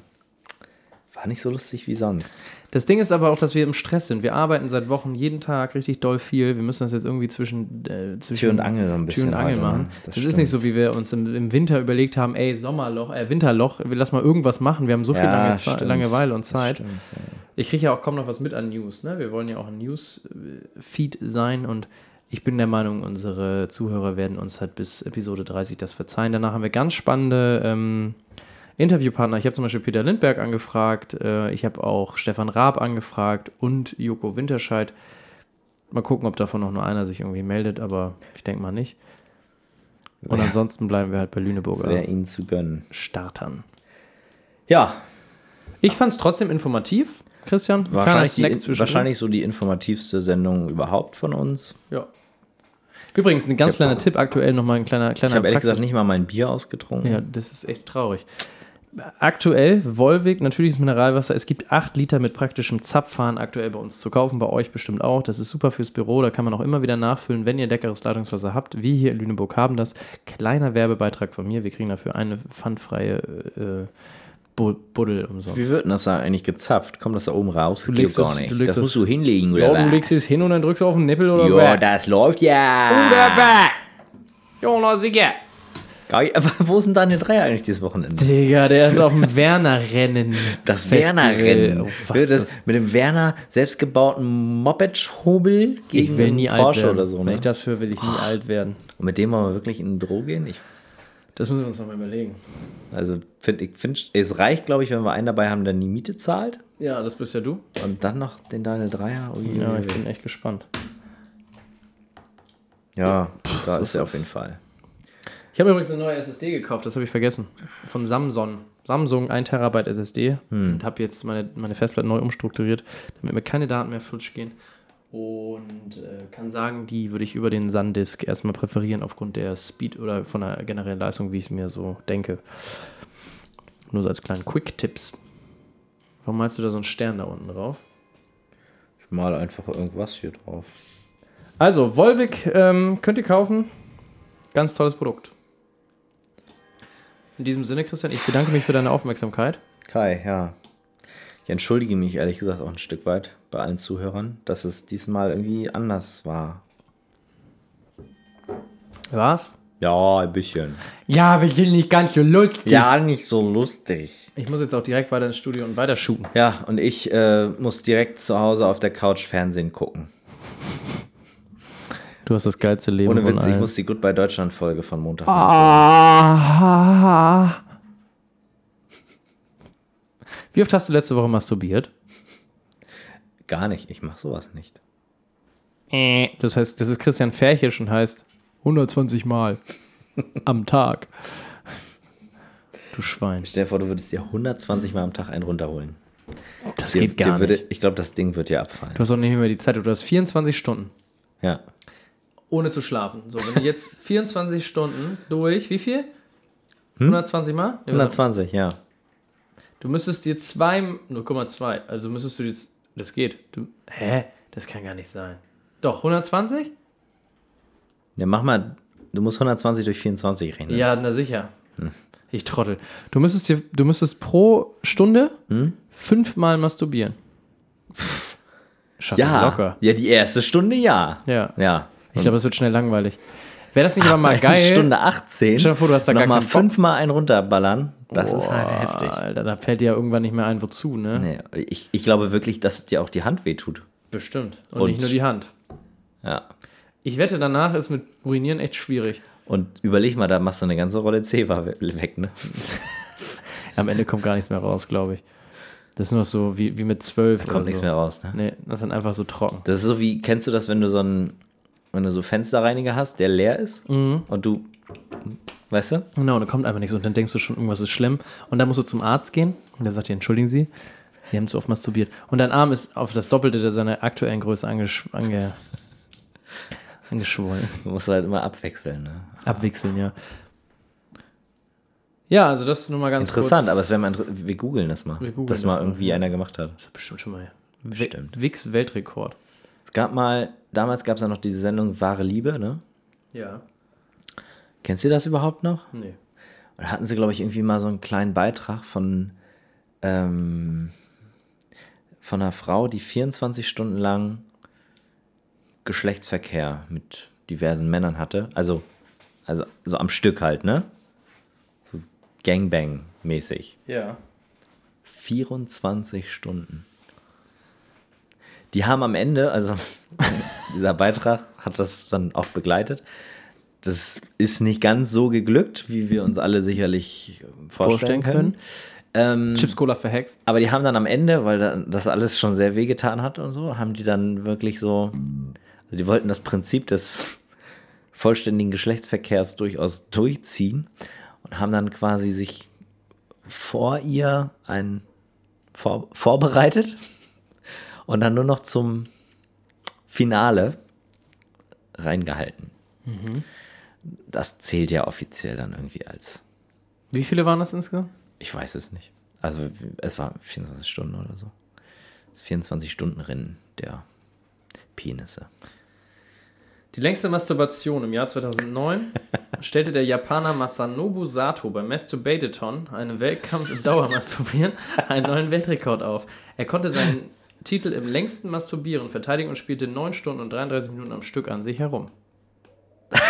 war nicht so lustig wie sonst. Das Ding ist aber auch, dass wir im Stress sind. Wir arbeiten seit Wochen jeden Tag richtig doll viel. Wir müssen das jetzt irgendwie zwischen, äh, zwischen Tür und Angel so ein bisschen. Tür und Angel ne? machen. Das Das, ist nicht so, wie wir uns im, im Winter überlegt haben, ey, Sommerloch, äh, Winterloch, wir lass mal irgendwas machen. Wir haben so viel Ja, lange Ze- stimmt. Langeweile und Zeit. stimmt, ja. Ich kriege ja auch kaum noch was mit an News. Ne? Wir wollen ja auch ein News-Feed sein und ich bin der Meinung, unsere Zuhörer werden uns halt bis Episode 30 das verzeihen. Danach haben wir ganz spannende ähm, Interviewpartner. Ich habe zum Beispiel Peter Lindberg angefragt, äh, ich habe auch Stefan Raab angefragt und Joko Winterscheid. Mal gucken, ob davon noch nur einer sich irgendwie meldet, aber ich denke mal nicht. Und Ja. ansonsten bleiben wir halt bei Das wäre Lüneburger ihnen zu gönnen. Startern. Ja, Ich fand es trotzdem informativ, Christian. Wahrscheinlich, die, wahrscheinlich so die informativste Sendung überhaupt von uns. Ja. Übrigens, ein ganz Ich kleiner Tipp aktuell nochmal ein kleiner, Ich kleiner habe ehrlich gesagt nicht mal mein Bier ausgetrunken. Ja, das ist echt traurig. Aktuell, Volvic, natürliches Mineralwasser. Es gibt 8 Liter mit praktischem Zapfhahn aktuell bei uns zu kaufen, bei euch bestimmt auch. Das ist super fürs Büro, da kann man auch immer wieder nachfüllen, wenn ihr leckeres Leitungswasser habt. Wir hier in Lüneburg haben das. Kleiner Werbebeitrag von mir. Wir kriegen dafür eine pfandfreie äh, Bu- Buddel umsonst. Wie wird denn das da eigentlich gezapft? Kommt das da oben raus? Das legst geht gar das- nicht. du legst das das- musst du hinlegen, oder Ja, du was? legst es hin und dann drückst du auf den Nippel oder Ja, was? das läuft ja. Oder was? Jonas, sicher. Aber wo sind deine drei eigentlich dieses Wochenende? Digga, der ist auf dem Werner-Rennen. Das. Werner-Rennen. Oh, das das- mit dem Werner selbstgebauten Moped-Hobel gegen Ich will nie Porsche oder so. Wenn Ne? ich das für will ich nie alt werden. Und mit dem wollen wir wirklich in ein Büro gehen? Ich, Das müssen wir uns nochmal überlegen. also find, ich finde, es reicht, glaube ich, wenn wir einen dabei haben, der die Miete zahlt. Ja, das bist ja du. Und dann noch den Daniel Dreier. Ui, Ja, ich bin echt gespannt. ja da so ist ist er auf jeden Fall. Ich habe übrigens eine neue SSD gekauft, das habe ich vergessen. Von Samsung. Samsung 1 Terabyte SSD. Und habe jetzt meine, meine Festplatte neu umstrukturiert, damit mir keine Daten mehr flutsch gehen. Und äh, kann sagen, die würde ich über den SanDisk erstmal präferieren, aufgrund der Speed oder von der generellen Leistung, wie ich es mir so denke. Nur so als kleinen Quick-Tipps. Warum malst du da so einen Stern da unten drauf? Ich mal einfach irgendwas hier drauf. Also, Volvic ähm, könnt ihr kaufen. Ganz tolles Produkt. In diesem Sinne, Christian, ich bedanke mich für deine Aufmerksamkeit. Kai, ja. Ich entschuldige mich ehrlich gesagt auch ein Stück weit bei allen Zuhörern, dass es diesmal irgendwie anders war. Was? Ja, ein bisschen. Ja, wir sind nicht ganz so lustig. Ja, nicht so lustig. Ich muss jetzt auch direkt weiter ins Studio und weiter shooten. Ja, und ich äh, muss direkt zu Hause auf der Couch Fernsehen gucken. Du hast das geilste Leben Ohne Witz, ich muss die Goodbye Deutschland Folge von Montag. Ah. Wie oft hast du letzte Woche masturbiert? Gar nicht, ich mache sowas nicht. Äh, Das heißt, das ist Christian Ferchisch und heißt 120 Mal am Tag. Du Schwein. Stell dir vor, du würdest dir 120 Mal am Tag einen runterholen. Das Dir- geht gar würde, nicht. Ich glaube, das Ding wird dir abfallen. Du hast auch nicht mehr die Zeit. Du hast 24 Stunden, Ja. Ohne zu schlafen. So, wenn du jetzt 24 Stunden durch, wie viel? 120 Mal? Ja, 120, ja. Du müsstest dir zwei, 0,2, also müsstest du jetzt, das geht. Du, hä? Das kann gar nicht sein. Doch, 120? Ja, mach mal, du musst 120 durch 24 rechnen. Ja, na sicher. Ich trottel. Du müsstest dir, du müsstest pro Stunde fünfmal masturbieren. Schaff ich ja. locker. Ja, die erste Stunde ja. Ja. Ja. Ich glaube, es wird schnell langweilig. Wäre das nicht aber mal geil? Stunde 18. Stell dir vor, du hast da gar Nochmal keinen Bock. fünfmal einen runterballern. Das ist halt Boah, heftig. Alter, da fällt dir ja irgendwann nicht mehr ein, wozu, ne? Nee, ich, ich glaube wirklich, dass dir auch die Hand wehtut. Bestimmt. Und, Und- nicht nur die Hand. Ja. Ich wette, danach ist mit Urinieren echt schwierig. Und überleg mal, da machst du eine ganze Rolle Zewa we- weg, ne? Am Ende kommt gar nichts mehr raus, glaube ich. Das ist nur so wie, wie mit zwölf. Da kommt oder nichts so. mehr raus, ne? Nee, das sind einfach so trocken. Das ist so wie, kennst du das, wenn du so einen, wenn du so Fensterreiniger hast, der leer ist Mhm. und du, weißt du? Genau, und da kommt einfach nichts. Und dann denkst du schon, irgendwas ist schlimm. Und dann musst du zum Arzt gehen. Und der sagt dir, entschuldigen Sie, Sie haben zu oft masturbiert. Und dein Arm ist auf das Doppelte der seiner aktuellen Größe angesch ange angeschwollen. Du musst halt immer abwechseln, ne? Abwechseln, ja. Ja, also das ist nur mal ganz Interessant, kurz. aber es wäre mal wir googeln das mal. Wir googeln dass das mal irgendwie einer gemacht hat. Das ist bestimmt schon mal. Bestimmt. Wix Weltrekord. Es gab mal, damals gab es ja noch diese Sendung Wahre Liebe, ne? Ja. Kennst du das überhaupt noch? Nee. Und da hatten sie, glaube ich, irgendwie mal so einen kleinen Beitrag von, ähm, von einer Frau, die 24 Stunden lang Geschlechtsverkehr mit diversen Männern hatte. Also, also so am Stück halt, ne? So Gangbang-mäßig. Ja. 24 Stunden. Die haben am Ende, also dieser Beitrag hat das dann auch begleitet. Das ist nicht ganz so geglückt, wie wir uns alle sicherlich vorstellen, Vorstellen können. Ähm, Chips Cola verhext. aber die haben dann am Ende, weil da- das alles schon sehr wehgetan hat und so, haben die dann wirklich so, also die wollten das Prinzip des vollständigen Geschlechtsverkehrs durchaus durchziehen und haben dann quasi sich vor ihr ein vor, vorbereitet und dann nur noch zum Finale reingehalten. Das zählt ja offiziell dann irgendwie als Wie viele waren das insgesamt? ich weiß es nicht. Also es war 24 Stunden oder so. Das 24-Stunden-Rennen der Penisse. Die längste Masturbation im Jahr 2009 stellte der Japaner Masanobu Sato beim Masturbateton, einem Weltkampf im Dauermasturbieren, einen neuen Weltrekord auf. Er konnte seinen Titel im längsten Masturbieren verteidigen und spielte 9 Stunden und 33 Minuten am Stück an sich herum.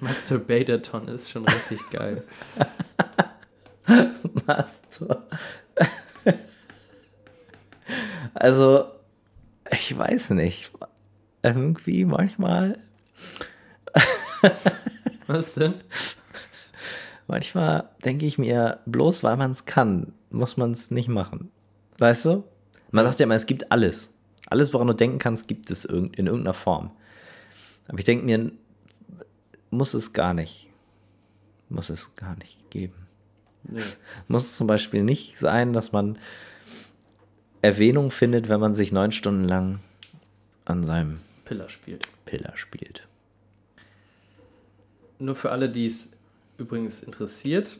Masturbateton ist schon richtig geil. Mastur. also, ich weiß nicht. Irgendwie manchmal, Was denn? manchmal denke ich mir, bloß weil man es kann, muss man es nicht machen. Weißt du? Man sagt ja immer, es gibt alles. Alles, woran du denken kannst, gibt es in irgendeiner Form. Aber ich denke mir, muss es gar nicht. Muss es gar nicht geben. Nee. Muss es zum Beispiel nicht sein, dass man Erwähnung findet, wenn man sich neun Stunden lang an seinem Piller spielt. Piller spielt. Nur für alle, die es übrigens interessiert.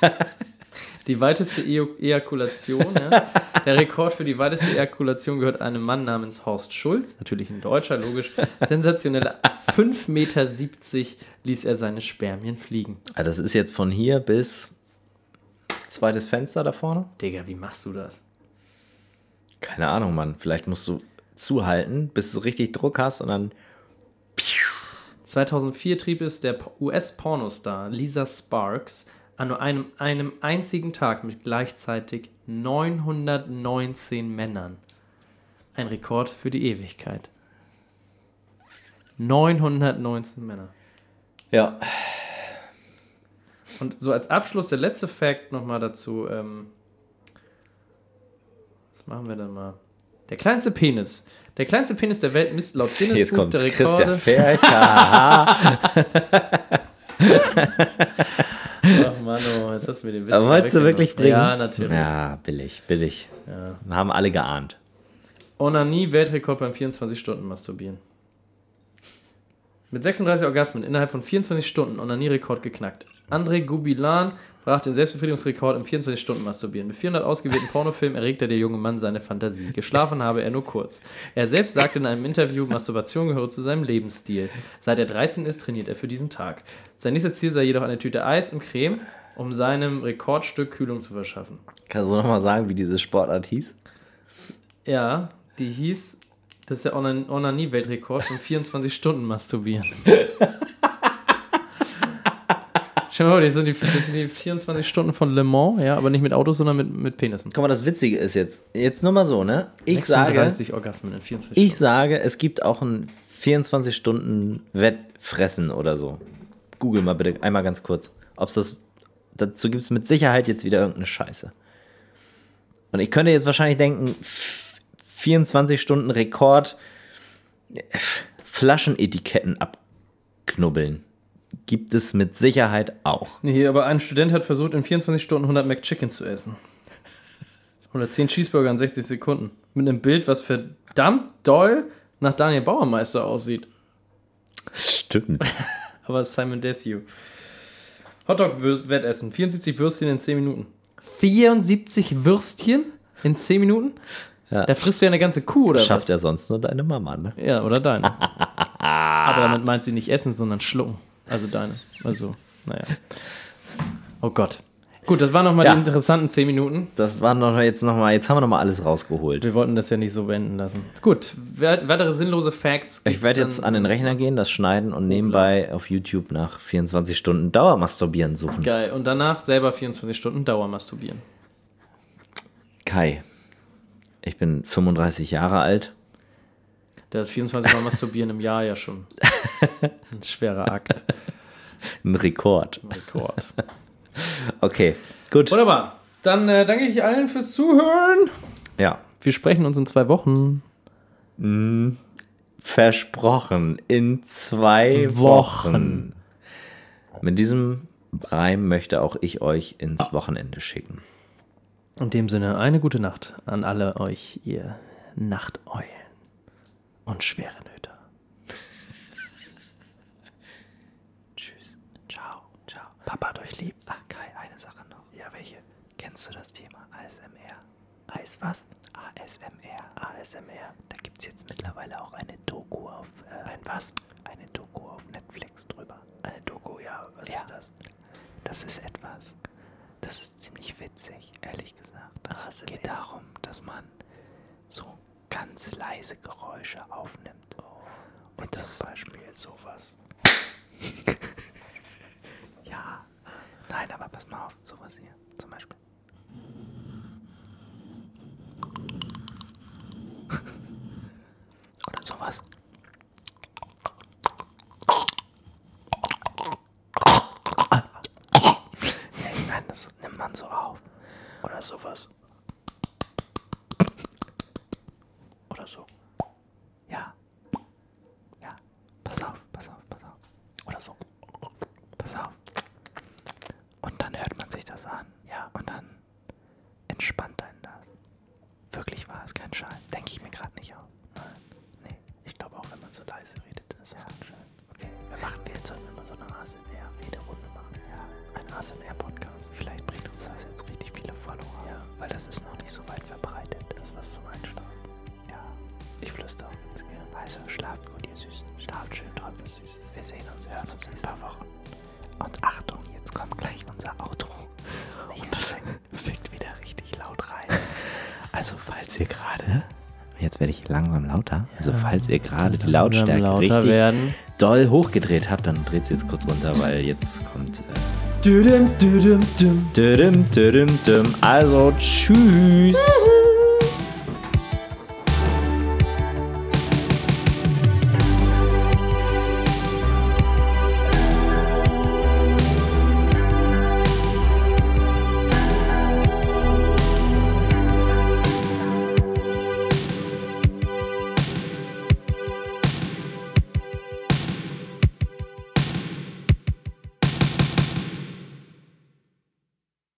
Die weiteste Eo- Ejakulation, ja. Der Rekord für die weiteste Ejakulation gehört einem Mann namens Horst Schulz, natürlich ein Deutscher, logisch. Sensationelle 5,70 Meter ließ er seine Spermien fliegen. Also das ist jetzt von hier bis zweites Fenster da vorne. Digga, wie machst du das? Keine Ahnung, Mann. Vielleicht musst du zuhalten, bis du richtig Druck hast und dann 2004 trieb es der US-Pornostar Lisa Sparks an nur einem, einem einzigen Tag mit gleichzeitig 919 Männern. Ein Rekord für die Ewigkeit. 919 Männer. ja. Und so als Abschluss der letzte Fact nochmal dazu. Ähm, was machen wir denn mal? Der kleinste Penis. Der kleinste Penis der Welt misst laut Jetzt Guinness Buch kommt der Christian Rekorde. Fercher. Ach Mann, oh, jetzt hast du mir den Witz Aber wolltest du wirklich bringen? Ja, natürlich. Ja, billig, billig. Ja. Haben alle geahnt. Onanie-Weltrekord beim 24-Stunden-Masturbieren. Mit 36 Orgasmen innerhalb von 24 Stunden Onanie-Rekord geknackt. André Gubilan brach den Selbstbefriedigungsrekord im 24-Stunden-Masturbieren. Mit 400 ausgewählten Pornofilmen erregte der junge Mann seine Fantasie. Geschlafen habe er nur kurz. Er selbst sagte in einem Interview, Masturbation gehöre zu seinem Lebensstil. Seit er 13 ist, trainiert er für diesen Tag. Sein nächstes Ziel sei jedoch eine Tüte Eis und Creme, um seinem Rekordstück Kühlung zu verschaffen. Kannst du nochmal sagen, wie diese Sportart hieß? Ja, Die hieß, das ist der Onan- Onanie-Weltrekord von 24 Stunden masturbieren. Schau mal, das sind, die, das sind die 24 Stunden von Le Mans, ja, aber nicht mit Autos, sondern mit, mit Penissen. Guck mal, das Witzige ist jetzt, jetzt nur mal so, ne? Ich sage, 36 Orgasmen in 24 ich Stunden. sage, es gibt auch ein 24 Stunden Wettfressen oder so. Google mal bitte einmal ganz kurz. Ob's das, dazu gibt es mit Sicherheit jetzt wieder irgendeine Scheiße. Und ich könnte jetzt wahrscheinlich denken, f- 24 Stunden Rekord äh, Flaschenetiketten abknubbeln. Gibt es mit Sicherheit auch. Nee, aber ein Student hat versucht, in 24 Stunden 100 McChicken zu essen. Oder 10 Cheeseburger in 60 Sekunden. Mit einem Bild, was verdammt doll nach Daniel Bauermeister aussieht. Stimmt. Aber Simon Desue. Hotdog-Wettessen. 74 Würstchen in 10 Minuten. 74 Würstchen in 10 Minuten? Ja. Da frisst du ja eine ganze Kuh, oder Schafft was? ja sonst nur deine Mama, ne? Ja, oder deine. Aber damit meint sie nicht essen, sondern schlucken. Also deine. Also, naja. Oh Gott. Gut, das waren nochmal Ja. die interessanten 10 Minuten. Das war noch jetzt noch mal, jetzt haben wir noch mal alles rausgeholt. Wir wollten das ja nicht so wenden lassen. Gut, weitere sinnlose Facts. Ich werde jetzt an den Rechner gehen, das schneiden und nebenbei auf YouTube nach 24 Stunden Dauermasturbieren suchen. Geil. Und danach selber 24 Stunden Dauer masturbieren. Kai, ich bin 35 Jahre alt. Da ist 24 Mal masturbieren im Jahr ja schon ein schwerer Akt. Ein Rekord. Ein Rekord. Okay, gut. Wunderbar. Dann äh, danke ich allen fürs Zuhören. Ja, Wir sprechen uns in zwei Wochen. versprochen. In zwei Wochen. Wochen. Mit diesem Reim möchte auch ich euch ins Wochenende schicken. In dem Sinne, eine gute Nacht an alle euch, ihr Nachteulen und schwere Nöter. Tschüss. Ciao. Ciao. Papa hat euch lieb. Ach, Kai, eine Sache noch. Ja, welche? Kennst du das Thema ASMR? Eis was? ASMR. ASMR. Da gibt es jetzt mittlerweile auch eine Doku auf. Äh, ein was? Eine Doku auf Netflix drüber. Eine Doku, ja. Was ist das? Das ist etwas. Das ist ziemlich witzig, ehrlich gesagt. Es geht darum, dass man so ganz leise Geräusche aufnimmt. Und das zum Beispiel sowas. Ja. Nein, aber pass mal auf, sowas hier zum Beispiel. Oder sowas. Nee, nein, das nimmt man so auf. Oder sowas. Oder so. Ja. Ja. Pass auf, pass auf, pass auf. Oder so. Pass auf. Und dann hört man werde ich langsam lauter. Also falls ihr gerade die Lautstärke richtig werden. doll hochgedreht habt, dann dreht sie jetzt kurz runter, weil jetzt kommt... Äh, Düdüm, düdüm, düm. düm, düm, düm. Also tschüss.